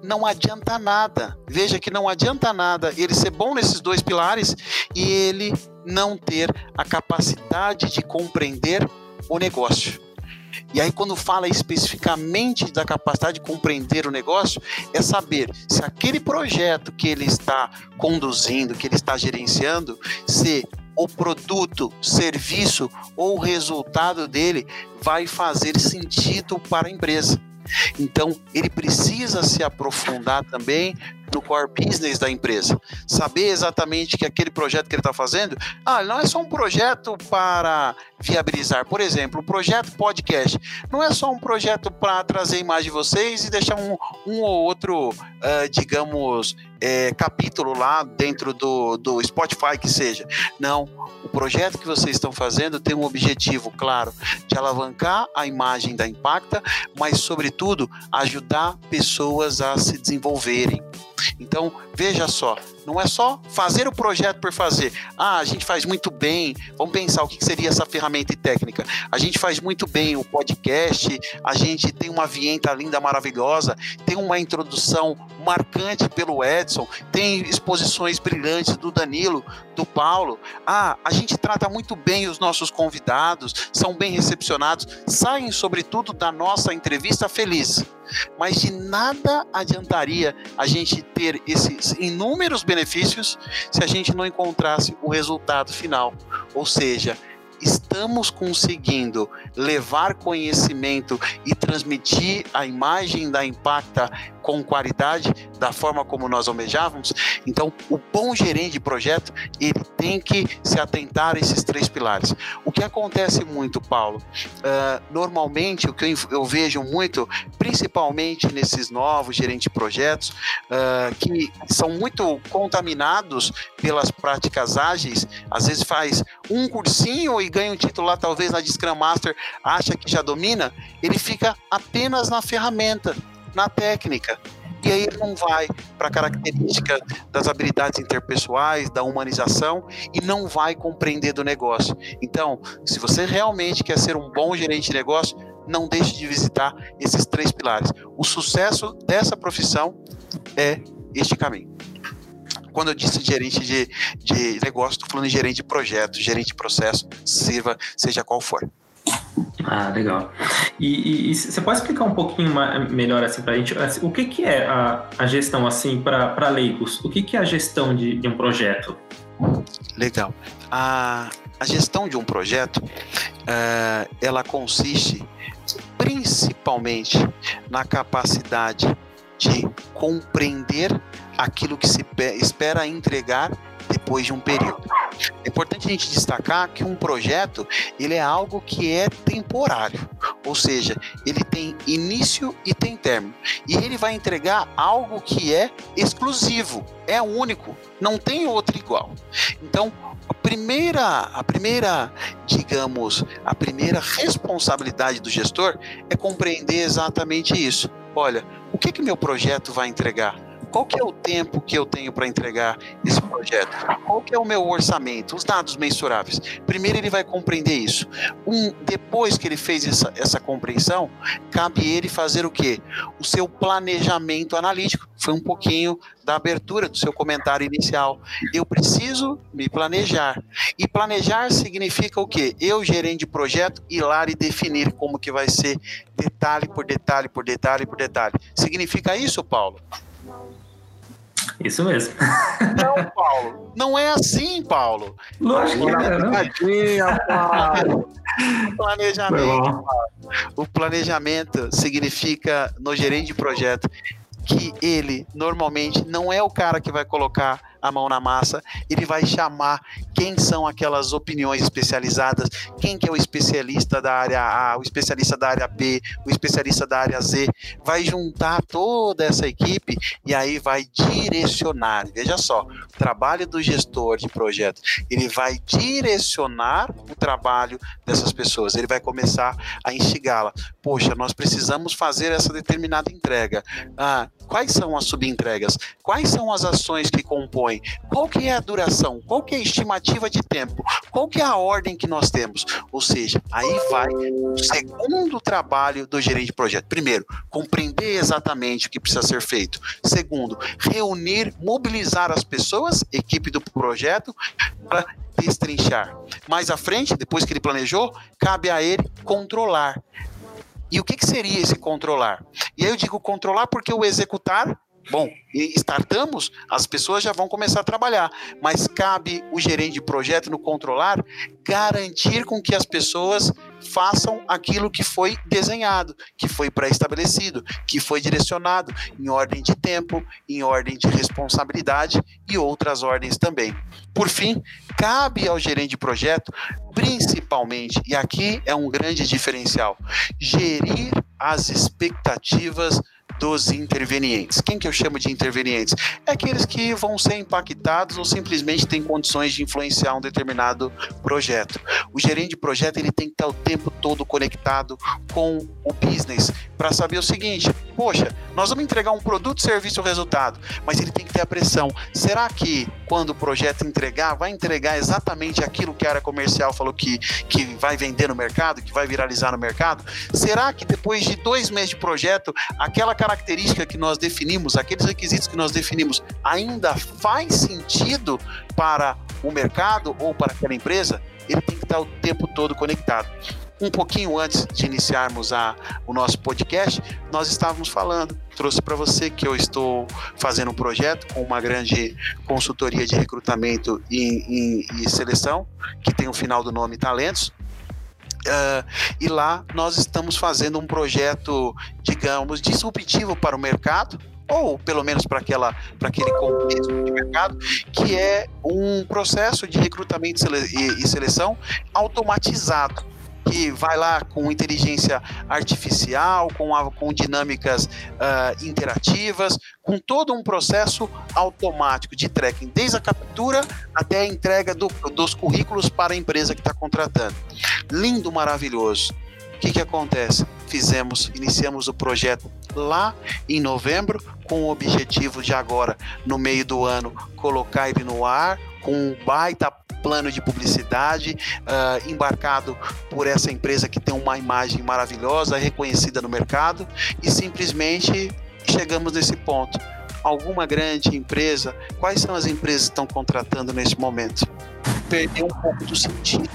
não adianta nada. Veja que não adianta nada ele ser bom nesses dois pilares e ele não ter a capacidade de compreender o negócio. E aí, quando fala especificamente da capacidade de compreender o negócio, é saber se aquele projeto que ele está conduzindo, que ele está gerenciando, se o produto, serviço ou resultado dele vai fazer sentido para a empresa. Então, ele precisa se aprofundar também no core business da empresa. Saber exatamente que aquele projeto que ele está fazendo, ah, não é só um projeto para viabilizar. Por exemplo, o projeto podcast não é só um projeto para trazer imagem de vocês e deixar um, um ou outro, uh, digamos, é, capítulo lá dentro do, do Spotify que seja. Não, o projeto que vocês estão fazendo tem um objetivo claro de alavancar a imagem da Impacta, mas sobretudo ajudar pessoas a se desenvolverem. Então, veja só, não é só fazer o projeto por fazer. Ah, a gente faz muito bem. Vamos pensar o que seria essa ferramenta e técnica. A gente faz muito bem o podcast, a gente tem uma vinheta linda, maravilhosa, tem uma introdução marcante pelo Edson, tem exposições brilhantes do Danilo, do Paulo. Ah, a gente trata muito bem os nossos convidados, são bem recepcionados, saem, sobretudo, da nossa entrevista feliz. Mas de nada adiantaria a gente ter esses inúmeros benefícios se a gente não encontrasse o resultado final. Ou seja, estamos conseguindo levar conhecimento e transmitir a imagem da Impacta com qualidade, da forma como nós almejávamos. Então, o bom gerente de projeto, ele tem que se atentar a esses três pilares. O que acontece muito, Paulo, uh, normalmente, o que eu, eu, vejo muito, principalmente nesses novos gerentes de projetos, uh, que são muito contaminados pelas práticas ágeis, às vezes faz um cursinho e ganha um título lá, talvez na Scrum Master, acha que já domina, ele fica apenas na ferramenta na técnica. E aí ele não vai para a característica das habilidades interpessoais, da humanização e não vai compreender do negócio. Então, se você realmente quer ser um bom gerente de negócio, não deixe de visitar esses três pilares. O sucesso dessa profissão é este caminho. Quando eu disse gerente de, de negócio, estou falando de gerente de projeto, gerente de processo, sirva, seja qual for. Ah, legal. E, você pode explicar um pouquinho mais, melhor assim para a gente assim, o que, que é a, a gestão assim para leigos? O que, que é a gestão de, de um projeto? Legal. A, a gestão de um projeto, uh, ela consiste principalmente na capacidade de compreender aquilo que se espera entregar depois de um período. É importante a gente destacar que um projeto ele é algo que é temporário, ou seja, ele tem início e tem término, e ele vai entregar algo que é exclusivo, é único, não tem outro igual. Então, a primeira, a primeira, digamos, a primeira responsabilidade do gestor é compreender exatamente isso. Olha, o que que meu projeto vai entregar? Qual que é o tempo que eu tenho para entregar esse projeto? Qual que é o meu orçamento? Os dados mensuráveis. Primeiro ele vai compreender isso. Um, depois que ele fez essa, essa compreensão, cabe ele fazer o quê? O seu planejamento analítico. Foi um pouquinho da abertura do seu comentário inicial. Eu preciso me planejar. E planejar significa o quê? Eu, gerente de projeto, ir lá e definir como que vai ser detalhe por detalhe, por detalhe, por detalhe. Significa isso, Paulo? Isso mesmo. Não, Paulo. Não é assim, Paulo. Lógico que não. Paulo. O planejamento, o planejamento significa no gerente de projeto que ele normalmente não é o cara que vai colocar a mão na massa, ele vai chamar quem são aquelas opiniões especializadas, quem que é o especialista da área A, o especialista da área B, o especialista da área Z, vai juntar toda essa equipe e aí vai direcionar. Veja só, o trabalho do gestor de projeto, ele vai direcionar o trabalho dessas pessoas, ele vai começar a instigá-la. Poxa, nós precisamos fazer essa determinada entrega. Ah, quais são as subentregas? Quais são as ações que compõem? Qual que é a duração? Qual que é a estimativa de tempo? Qual que é a ordem que nós temos? Ou seja, aí vai o segundo trabalho do gerente de projeto. Primeiro, compreender exatamente o que precisa ser feito. Segundo, reunir, mobilizar as pessoas, equipe do projeto, para destrinchar. Mais à frente, depois que ele planejou, cabe a ele controlar. E o que, que seria esse controlar? E aí eu digo controlar porque o executar Bom, startamos, as pessoas já vão começar a trabalhar, mas cabe o gerente de projeto no controlar garantir com que as pessoas façam aquilo que foi desenhado, que foi pré-estabelecido, que foi direcionado em ordem de tempo, em ordem de responsabilidade e outras ordens também. Por fim, cabe ao gerente de projeto, principalmente, e aqui é um grande diferencial, gerir as expectativas dos intervenientes. Quem que eu chamo de intervenientes? É aqueles que vão ser impactados ou simplesmente têm condições de influenciar um determinado projeto. O gerente de projeto ele tem que estar o tempo todo conectado com o business para saber o seguinte: poxa, nós vamos entregar um produto, serviço ou resultado, mas ele tem que ter a pressão. Será que quando o projeto entregar, vai entregar exatamente aquilo que a área comercial falou que, que vai vender no mercado, que vai viralizar no mercado? Será que depois de dois meses de projeto, aquela característica que nós definimos, aqueles requisitos que nós definimos, ainda faz sentido para o mercado ou para aquela empresa? Ele tem que estar o tempo todo conectado um pouquinho antes de iniciarmos a, o nosso podcast, nós estávamos falando. Trouxe para você que eu estou fazendo um projeto com uma grande consultoria de recrutamento e, e, e seleção, que tem o final do nome Talentos. Uh, e lá nós estamos fazendo um projeto, digamos, disruptivo para o mercado, ou pelo menos para aquela para aquele contexto de mercado, que é um processo de recrutamento e seleção automatizado que vai lá com inteligência artificial, com, a, com dinâmicas uh, interativas, com todo um processo automático de tracking, desde a captura até a entrega do, dos currículos para a empresa que está contratando. Lindo, maravilhoso. Que, que acontece? Fizemos, iniciamos o projeto lá em novembro, com o objetivo de agora, no meio do ano, colocar ele no ar, com um baita plano de publicidade uh, embarcado por essa empresa que tem uma imagem maravilhosa, reconhecida no mercado, e simplesmente chegamos nesse ponto. Alguma grande empresa, quais são as empresas que estão contratando nesse momento? Perdeu um pouco do sentido.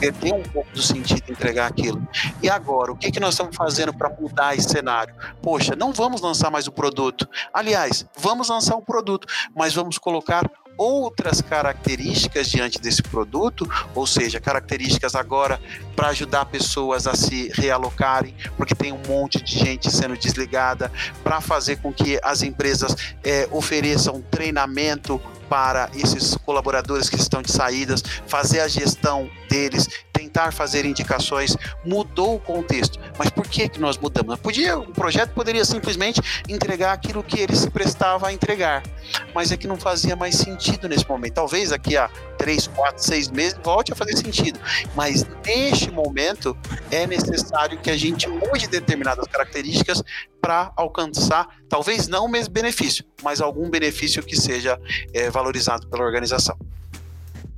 Perdeu um pouco do sentido entregar aquilo. E agora, o que, que nós estamos fazendo para mudar esse cenário? Poxa, não vamos lançar mais o produto. Aliás, vamos lançar um produto, mas vamos colocar outras características diante desse produto, ou seja, características agora para ajudar pessoas a se realocarem, porque tem um monte de gente sendo desligada, para fazer com que as empresas é, ofereçam treinamento para esses colaboradores que estão de saídas, fazer a gestão deles, tentar fazer indicações, mudou o contexto. Mas por que, que nós mudamos? Podia, o projeto poderia simplesmente entregar aquilo que ele se prestava a entregar, mas é que não fazia mais sentido nesse momento. Talvez daqui a três, quatro, seis meses volte a fazer sentido, mas neste momento é necessário que a gente mude determinadas características para alcançar, talvez não o mesmo benefício, mas algum benefício que seja é, valorizado pela organização.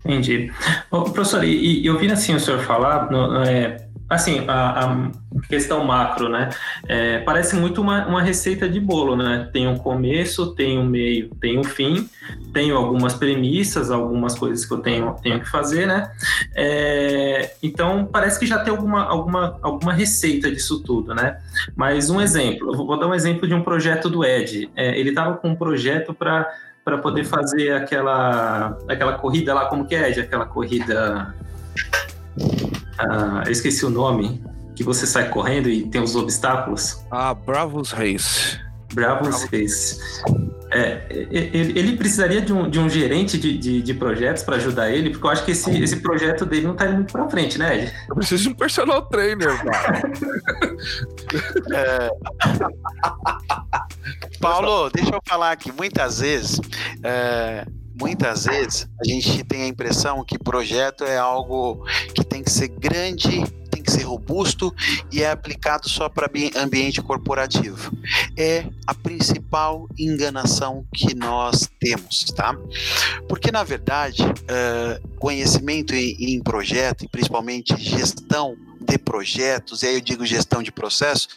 Entendi. Ô, professor, e, e assim o senhor falar, no, é, assim, a, a, questão macro, né? É, parece muito uma, uma receita de bolo, né? Tem um começo, tem um meio, tem um fim, tenho algumas premissas, algumas coisas que eu tenho, tenho que fazer, né? É, então, parece que já tem alguma, alguma, alguma receita disso tudo, né? Mas um exemplo, eu vou dar um exemplo de um projeto do Ed. É, ele estava com um projeto para para poder fazer aquela aquela corrida lá, como que é, de aquela corrida. Ah, eu esqueci o nome, que você sai correndo e tem os obstáculos. Ah, Bravos Race. Bravos Race. É, ele, ele, precisaria de um, de um gerente de, de, de projetos para ajudar ele, porque eu acho que esse, esse projeto dele não está indo muito para frente, né, Ed? Eu preciso de um personal trainer, cara. é... Paulo, deixa eu falar aqui. Muitas vezes, é, muitas vezes a gente tem a impressão que projeto é algo que tem que ser grande, tem que ser robusto e é aplicado só para ambiente corporativo. É a principal enganação que nós temos, tá? Porque na verdade, uh, conhecimento em projeto, e principalmente gestão de projetos, e aí eu digo gestão de processo,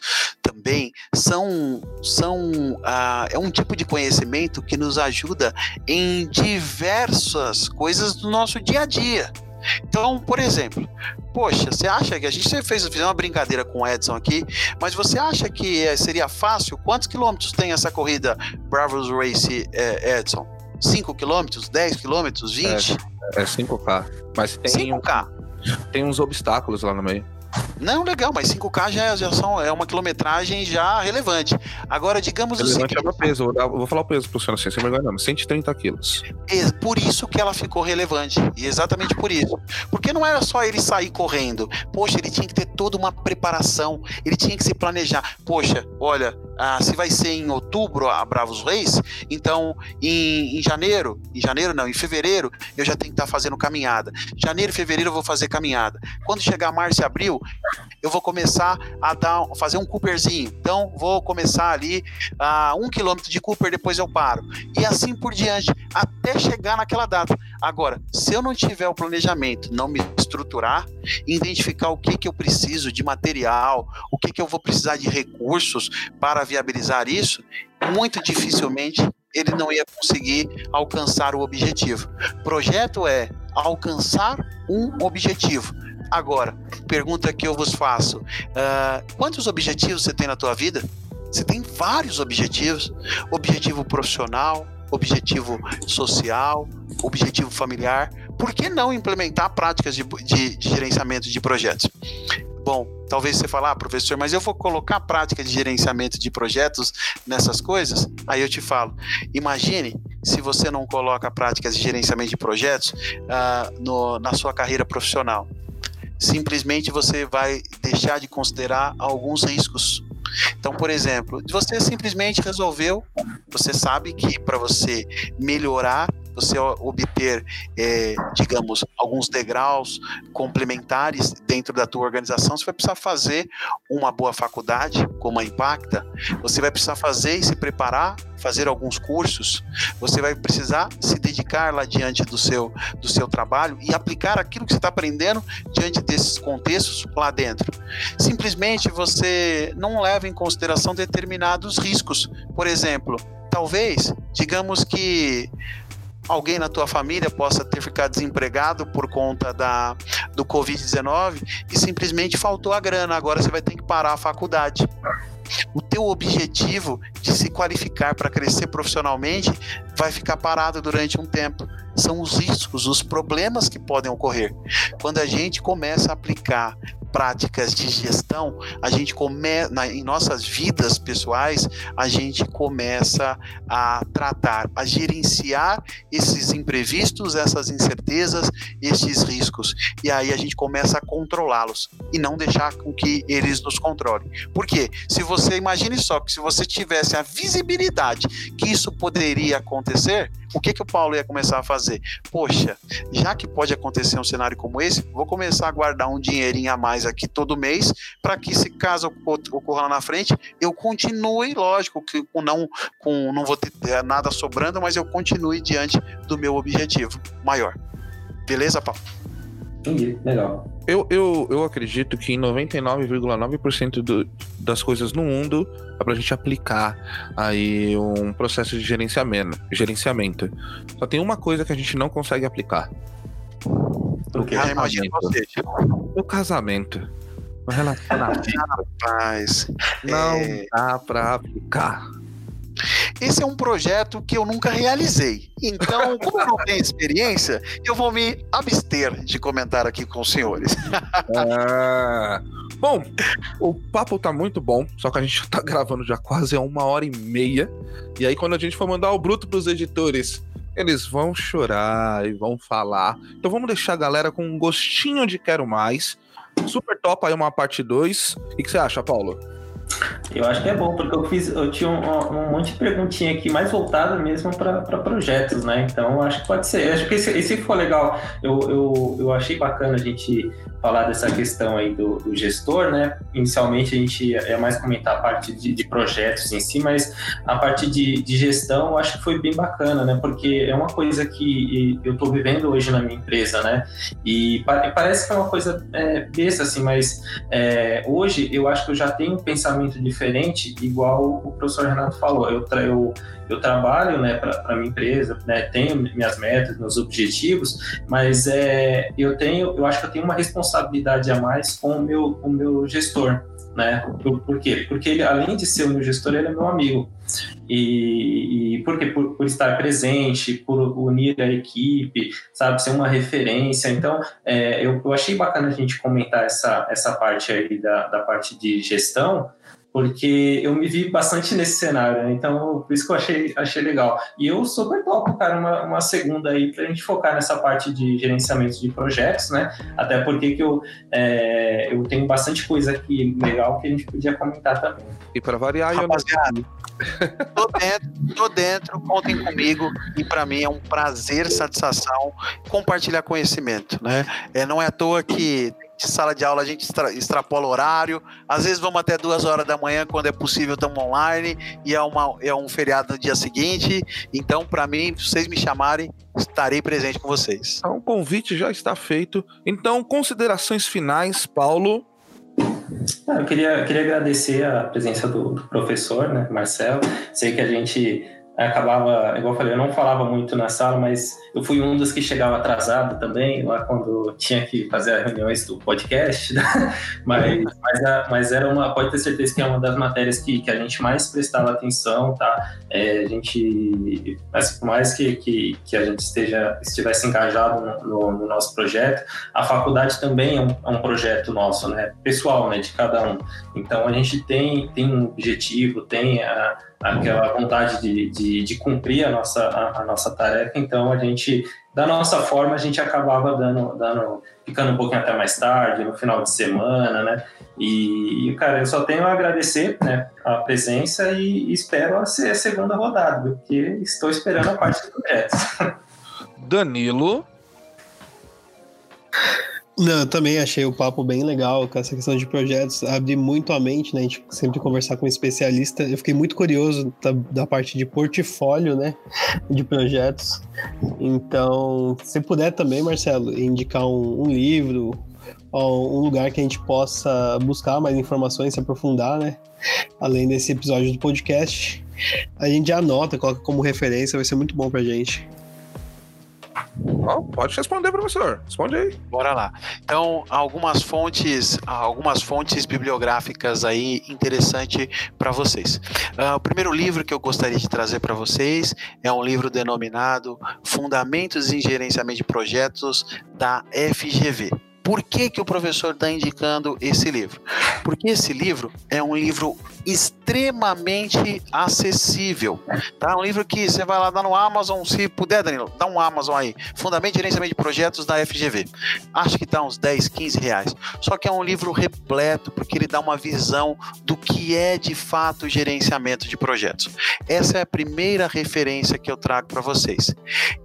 também são, são ah, é um tipo de conhecimento que nos ajuda em diversas coisas do nosso dia a dia. Então, por exemplo, poxa, você acha que a gente fez, fez uma brincadeira com o Edson aqui, mas você acha que é, seria fácil? Quantos quilômetros tem essa corrida Bravos Race é, Edson? 5 quilômetros, 10 quilômetros, 20? É, é 5K. Mas tem, 5K. tem uns obstáculos lá no meio. Não, legal, mas 5K já, já são, é uma quilometragem já relevante. Agora, digamos relevante o seguinte... é peso, eu vou falar o peso pro senhor assim, sem vergonha não, 130 quilos. É por isso que ela ficou relevante, e exatamente por isso. Porque não era só ele sair correndo. Poxa, ele tinha que ter toda uma preparação, ele tinha que se planejar. Poxa, olha, ah, se vai ser em outubro a Bravos Reis, então em, em, janeiro, em janeiro não, em fevereiro eu já tenho que estar tá fazendo caminhada. Janeiro e fevereiro eu vou fazer caminhada. Quando chegar março e abril, eu vou começar a dar, fazer um Cooperzinho. Então vou começar ali a um quilômetro de Cooper, depois eu paro. E assim por diante, até chegar naquela data. Agora, se eu não tiver o planejamento, não me estruturar, identificar o que, que eu preciso de material, o que, que eu vou precisar de recursos para viabilizar isso, muito dificilmente ele não ia conseguir alcançar o objetivo. Projeto é alcançar um objetivo. Agora, pergunta que eu vos faço: uh, quantos objetivos você tem na tua vida? Você tem vários objetivos: objetivo profissional, objetivo social, objetivo familiar. Por que não implementar práticas de, de, de gerenciamento de projetos? Bom, talvez você fale, ah, professor, mas eu vou colocar prática de gerenciamento de projetos nessas coisas? Aí eu te falo, imagine se você não coloca práticas de gerenciamento de projetos uh, no, na sua carreira profissional. Simplesmente você vai deixar de considerar alguns riscos. Então, por exemplo, você simplesmente resolveu, você sabe que para você melhorar você obter, é, digamos, alguns degraus complementares dentro da tua organização, você vai precisar fazer uma boa faculdade, como a Impacta, você vai precisar fazer e se preparar, fazer alguns cursos, você vai precisar se dedicar lá diante do seu, do seu trabalho e aplicar aquilo que você está aprendendo diante desses contextos lá dentro. Simplesmente você não leva em consideração determinados riscos. Por exemplo, talvez, digamos que alguém na tua família possa ter ficado desempregado por conta da, do Covid-19 e simplesmente faltou a grana, agora você vai ter que parar a faculdade. O teu objetivo de se qualificar para crescer profissionalmente vai ficar parado durante um tempo. São os riscos, os problemas que podem ocorrer. Quando a gente começa a aplicar práticas de gestão, a gente começa em nossas vidas pessoais, a gente começa a tratar, a gerenciar esses imprevistos, essas incertezas, esses riscos. E aí a gente começa a controlá-los e não deixar com que eles nos controlem. Por quê? Se você imagine só que se você tivesse a visibilidade que isso poderia acontecer, o que que o Paulo ia começar a fazer? Poxa, já que pode acontecer um cenário como esse, vou começar a guardar um dinheirinho a mais aqui todo mês, para que se caso ocorra lá na frente, eu continue, lógico, que não, com, não vou ter é, nada sobrando, mas eu continue diante do meu objetivo maior. Beleza, Paulo? Entendi, legal. Eu, eu, eu acredito que em 99,9% das coisas no mundo é pra gente aplicar aí um processo de gerenciamento, gerenciamento. Só tem uma coisa que a gente não consegue aplicar. O casamento. O casamento. O relacionamento. Rapaz. Não é... dá pra aplicar. Esse é um projeto que eu nunca realizei. Então, como eu não tenho experiência, eu vou me abster de comentar aqui com os senhores. ah, bom, o papo tá muito bom, só que a gente tá gravando já quase uma hora e meia. E aí, quando a gente for mandar o bruto pros editores, eles vão chorar e vão falar. Então vamos deixar a galera com um gostinho de quero mais. Super top aí uma parte 2. O que você acha, Paulo? Eu acho que é bom, porque eu fiz, eu tinha um, um monte de perguntinha aqui, mais voltada mesmo para projetos, né? Então acho que pode ser. Acho que esse, esse legal. Eu, eu, eu achei bacana a gente falar dessa questão aí do, do, gestor, né? Inicialmente a gente ia mais comentar a parte de, de projetos em si, mas a parte de, de, gestão eu acho que foi bem bacana, né? Porque é uma coisa que eu estou vivendo hoje na minha empresa, né? E parece que é uma coisa é, besta, assim, mas é, hoje eu acho que eu já tenho um pensamento diferente, igual o professor Renato falou. Eu, eu, eu trabalho né, para a minha empresa, né, tenho minhas metas, meus objetivos, mas é, eu tenho, eu acho que eu tenho uma responsabilidade a mais com o meu, com o meu gestor. Né? Por, por quê? Porque ele, além de ser o meu gestor, ele é meu amigo. E, e por quê? Por, por estar presente, por unir a equipe, sabe, ser uma referência. Então, é, eu, eu achei bacana a gente comentar essa, essa parte aí da, da parte de gestão, porque eu me vi bastante nesse cenário, né? então por isso que eu achei, achei legal. E eu super topo, cara, uma, uma segunda aí para a gente focar nessa parte de gerenciamento de projetos, né? Até porque que eu, é, eu tenho bastante coisa aqui legal que a gente podia comentar também. E para variar, Rapaziada, eu tô dentro, tô dentro, contem comigo e para mim é um prazer, satisfação compartilhar conhecimento, né? É, não é à toa que de sala de aula a gente extra, extrapola horário. Às vezes vamos até duas horas da manhã, quando é possível, estamos online e é, uma, é um feriado no dia seguinte. Então, para mim, se vocês me chamarem, estarei presente com vocês. Então, o convite já está feito. Então, considerações finais, Paulo. Ah, eu queria, queria agradecer a presença do, do professor, né, Marcelo. Sei que a gente acabava, igual eu falei, eu não falava muito na sala, mas eu fui um dos que chegava atrasado também, lá quando tinha que fazer as reuniões do podcast, né? mas, mas, mas, era uma, pode ter certeza que é uma das matérias que, que a gente mais prestava atenção, tá? É, a gente, mas por mais que, que, que, a gente esteja, estivesse engajado no, no, no, nosso projeto, a faculdade também é um, é um projeto nosso, né? Pessoal, né? De cada um. Então a gente tem, tem um objetivo, tem a aquela vontade de, de, de cumprir a nossa, a, a, nossa tarefa, então a gente, da nossa forma, a gente acabava dando, dando, ficando um pouquinho até mais tarde, no final de semana, né? E, cara, eu só tenho a agradecer né, a presença e espero a, ser a segunda rodada, porque estou esperando a parte do projeto. Danilo. Não, eu também achei o papo bem legal com essa questão de projetos, abre muito a mente, né? A gente sempre conversar com um especialista. Eu fiquei muito curioso da, da parte de portfólio, né? De projetos. Então, se puder também, Marcelo, indicar um, um livro, ou um lugar que a gente possa buscar mais informações, se aprofundar, né? Além desse episódio do podcast, a gente anota, coloca como referência, vai ser muito bom pra gente. Oh, pode responder, professor. Responde aí. Bora lá. Então, algumas fontes, algumas fontes bibliográficas aí interessante para vocês. Uh, o primeiro livro que eu gostaria de trazer para vocês é um livro denominado Fundamentos em Gerenciamento de Projetos da FGV. Por que, que o professor está indicando esse livro? Porque esse livro é um livro extremamente acessível. Tá? Um livro que você vai lá dar no Amazon, se puder, Danilo, dá um Amazon aí. Fundamento de Gerenciamento de Projetos da FGV. Acho que está uns 10, 15 reais. Só que é um livro repleto, porque ele dá uma visão do que é de fato gerenciamento de projetos. Essa é a primeira referência que eu trago para vocês.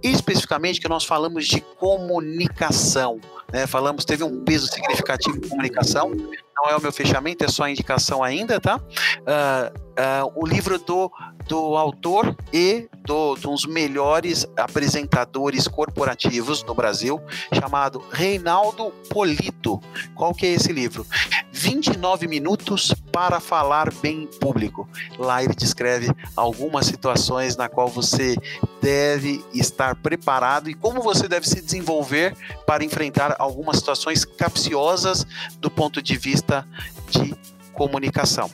Especificamente que nós falamos de comunicação. Né? Falamos, teve um peso significativo em comunicação. Não é o meu fechamento, é só a indicação ainda, tá? Uh, uh, o livro do, do autor e do, uns melhores apresentadores corporativos no Brasil, chamado Reinaldo Polito. Qual que é esse livro? 29 minutos para falar bem em público. Lá ele descreve algumas situações na qual você deve estar preparado e como você deve se desenvolver para enfrentar algumas situações capciosas do ponto de vista de comunicação.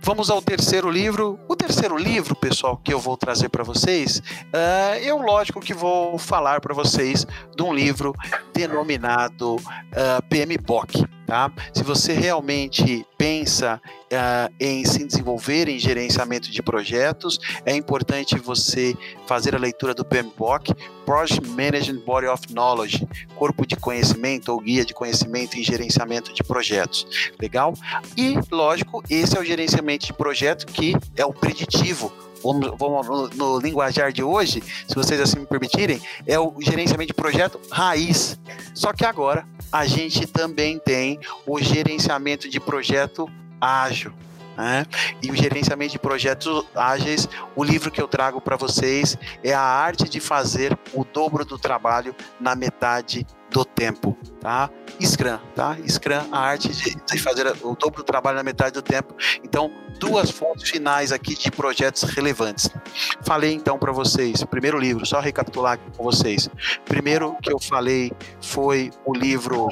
Vamos ao terceiro livro. O terceiro livro, pessoal, que eu vou trazer para vocês, uh, eu lógico que vou falar para vocês de um livro denominado uh, ah, PMBOK. Tá? Se você realmente pensa uh, em se desenvolver em gerenciamento de projetos, é importante você fazer a leitura do PMBOK, Project Management Body of Knowledge, Corpo de Conhecimento ou Guia de Conhecimento em Gerenciamento de Projetos. Legal? E, lógico, esse é o gerenciamento de projeto que é o preditivo vamos, vamos no, no, linguajar de hoje, se vocês assim me permitirem, é o gerenciamento de projeto raiz. Só que agora a gente também tem o gerenciamento de projeto ágil. Né? E o gerenciamento de projetos ágeis, o livro que eu trago para vocês é a arte de fazer o dobro do trabalho na metade do tempo, tá? Scrum, tá? Scrum, a arte de, de, fazer o dobro do trabalho na metade do tempo. Então, duas fontes finais aqui de projetos relevantes. Falei então para vocês, primeiro livro, só recapitular com vocês. Primeiro que eu falei foi o livro,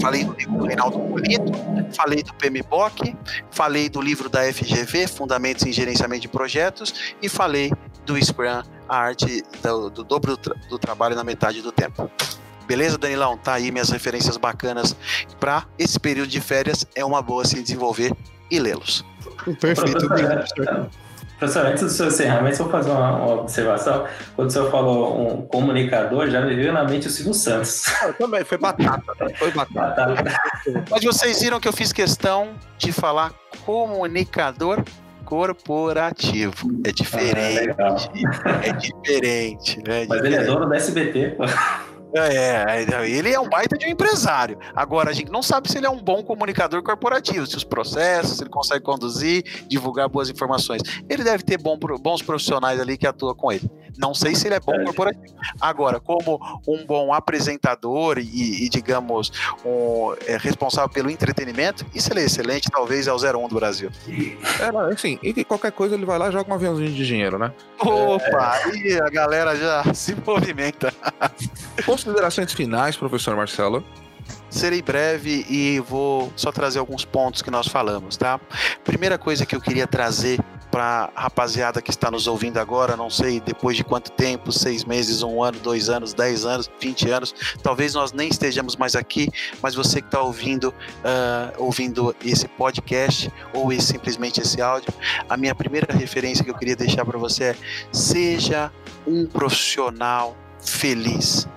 falei do livro do Reinaldo Polito, falei do PMBOK, falei do livro da FGV, Fundamentos em Gerenciamento de Projetos, e falei do Scrum, a arte do, do dobro do, tra do trabalho na metade do tempo. Beleza, Danilão? Tá aí minhas referências bacanas para esse período de férias. É uma boa se desenvolver e lê-los. Perfeito. Professor, professor, antes do seu encerramento, vou fazer uma, uma, observação. Quando o senhor falou um comunicador, já me veio na mente o Silvio Santos. Ah, também, foi batata. Foi batata. batata. Mas vocês viram que eu fiz questão de falar comunicador corporativo. É diferente. Ah, é diferente. É Mas diferente. ele é dono do SBT. É, é, ele é um baita de um empresário. Agora, a gente não sabe se ele é um bom comunicador corporativo, se os processos, se ele consegue conduzir, divulgar boas informações. Ele deve ter bom, bons profissionais ali que atuam com ele. Não sei se ele é bom é. corporativo. Agora, como um bom apresentador e, e digamos, um, é, responsável pelo entretenimento, isso ele é excelente, talvez é o 01 do Brasil. É, assim, e qualquer coisa ele vai lá e joga um aviãozinho de dinheiro, né? Opa, é. aí a galera já se movimenta. Considerações finais, professor Marcelo? Serei breve e vou só trazer alguns pontos que nós falamos, tá? Primeira coisa que eu queria trazer para rapaziada que está nos ouvindo agora, não sei depois de quanto tempo, seis meses, um ano, dois anos, dez anos, vinte anos, talvez nós nem estejamos mais aqui, mas você que está ouvindo, uh, ouvindo esse podcast ou esse, simplesmente esse áudio, a minha primeira referência que eu queria deixar para você é seja um profissional feliz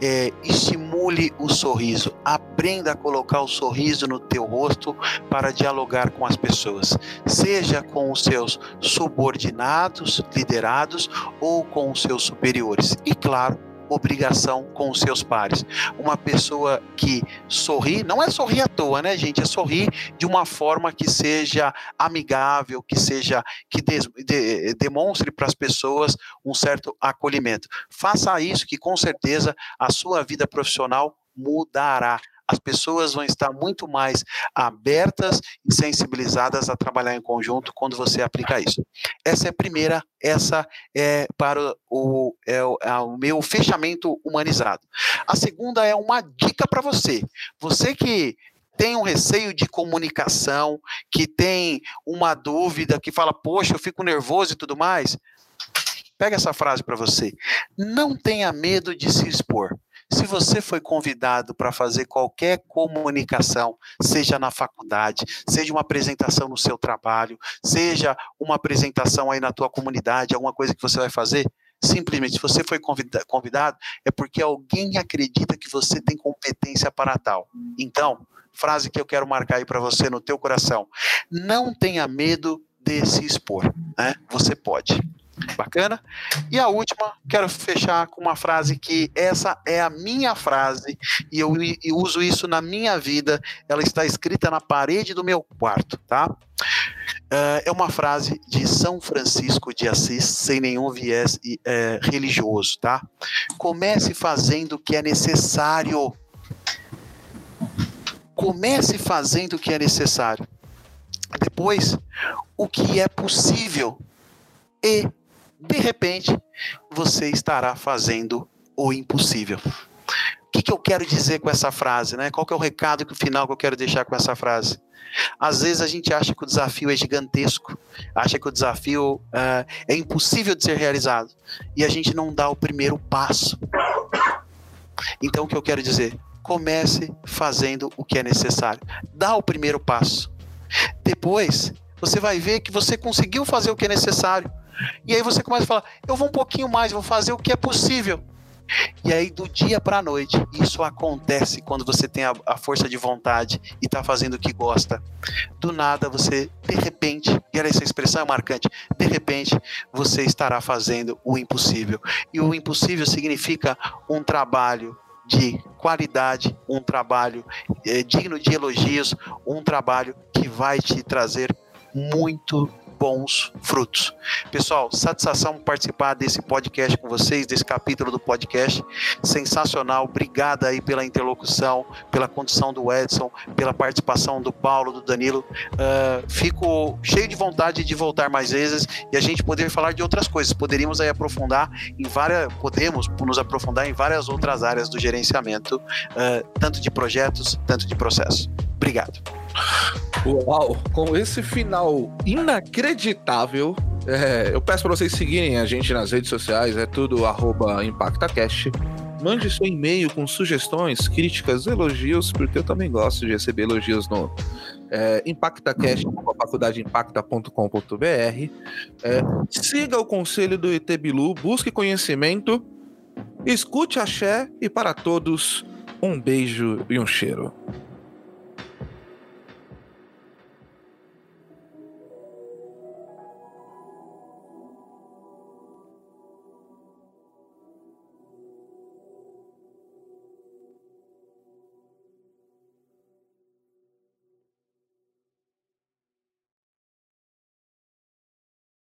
é, estimule o sorriso, aprenda a colocar o sorriso no teu rosto para dialogar com as pessoas, seja com os seus subordinados, liderados ou com os seus superiores. E claro, obrigação com os seus pares. Uma pessoa que sorri, não é sorrir à toa, né, gente? É sorrir de uma forma que seja amigável, que seja que de, de, demonstre para as pessoas um certo acolhimento. Faça isso que com certeza a sua vida profissional mudará as pessoas vão estar muito mais abertas e sensibilizadas a trabalhar em conjunto quando você aplica isso. Essa é a primeira, essa é para o, é o, é o meu fechamento humanizado. A segunda é uma dica para você. Você que tem um receio de comunicação, que tem uma dúvida, que fala, poxa, eu fico nervoso e tudo mais, pega essa frase para você. Não tenha medo de se expor. Se você foi convidado para fazer qualquer comunicação, seja na faculdade, seja uma apresentação no seu trabalho, seja uma apresentação aí na tua comunidade, alguma coisa que você vai fazer, simplesmente se você foi convidado, é porque alguém acredita que você tem competência para tal. Então, frase que eu quero marcar aí para você no teu coração. Não tenha medo de se expor, né? Você pode. Bacana? E a última, quero fechar com uma frase que essa é a minha frase e eu, eu uso isso na minha vida. Ela está escrita na parede do meu quarto, tá? Uh, é uma frase de São Francisco de Assis, sem nenhum viés uh, religioso, tá? Comece fazendo o que é necessário Comece fazendo o que é necessário. Depois, o que é possível. E, de repente, você estará fazendo o impossível. O que, que eu quero dizer com essa frase? Né? Qual que é o recado que final que eu quero deixar com essa frase? Às vezes a gente acha que o desafio é gigantesco, acha que o desafio uh, é impossível de ser realizado e a gente não dá o primeiro passo. Então, o que eu quero dizer? comece fazendo o que é necessário. Dá o primeiro passo. Depois, você vai ver que você conseguiu fazer o que é necessário. E aí você começa a falar: eu vou um pouquinho mais, vou fazer o que é possível. E aí, do dia para a noite, isso acontece quando você tem a, a força de vontade e está fazendo o que gosta. Do nada, você, de repente, e essa expressão é marcante, de repente, você estará fazendo o impossível. E o impossível significa um trabalho de qualidade, um trabalho é, digno de elogios, um trabalho que vai te trazer muito bons frutos. Pessoal, satisfação participar desse podcast com vocês, desse capítulo do podcast. Sensacional. Obrigada aí pela interlocução, pela condição do Edson, pela participação do Paulo, do Danilo. Uh, fico cheio de vontade de voltar mais vezes e a gente poder falar de outras coisas. Poderíamos aí aprofundar em várias, podemos nos aprofundar em várias outras áreas do gerenciamento, uh, tanto de projetos, tanto de processo. Obrigado. Uau, com esse final inacreditável, é, eu peço para vocês seguirem a gente nas redes sociais, é tudo arroba ImpactaCast. Mande seu e-mail com sugestões, críticas, elogios, porque eu também gosto de receber elogios no é, impactacast.faculdadeimpacta.com.br. É, siga o conselho do ET Bilu, busque conhecimento, escute axé e para todos, um beijo e um cheiro.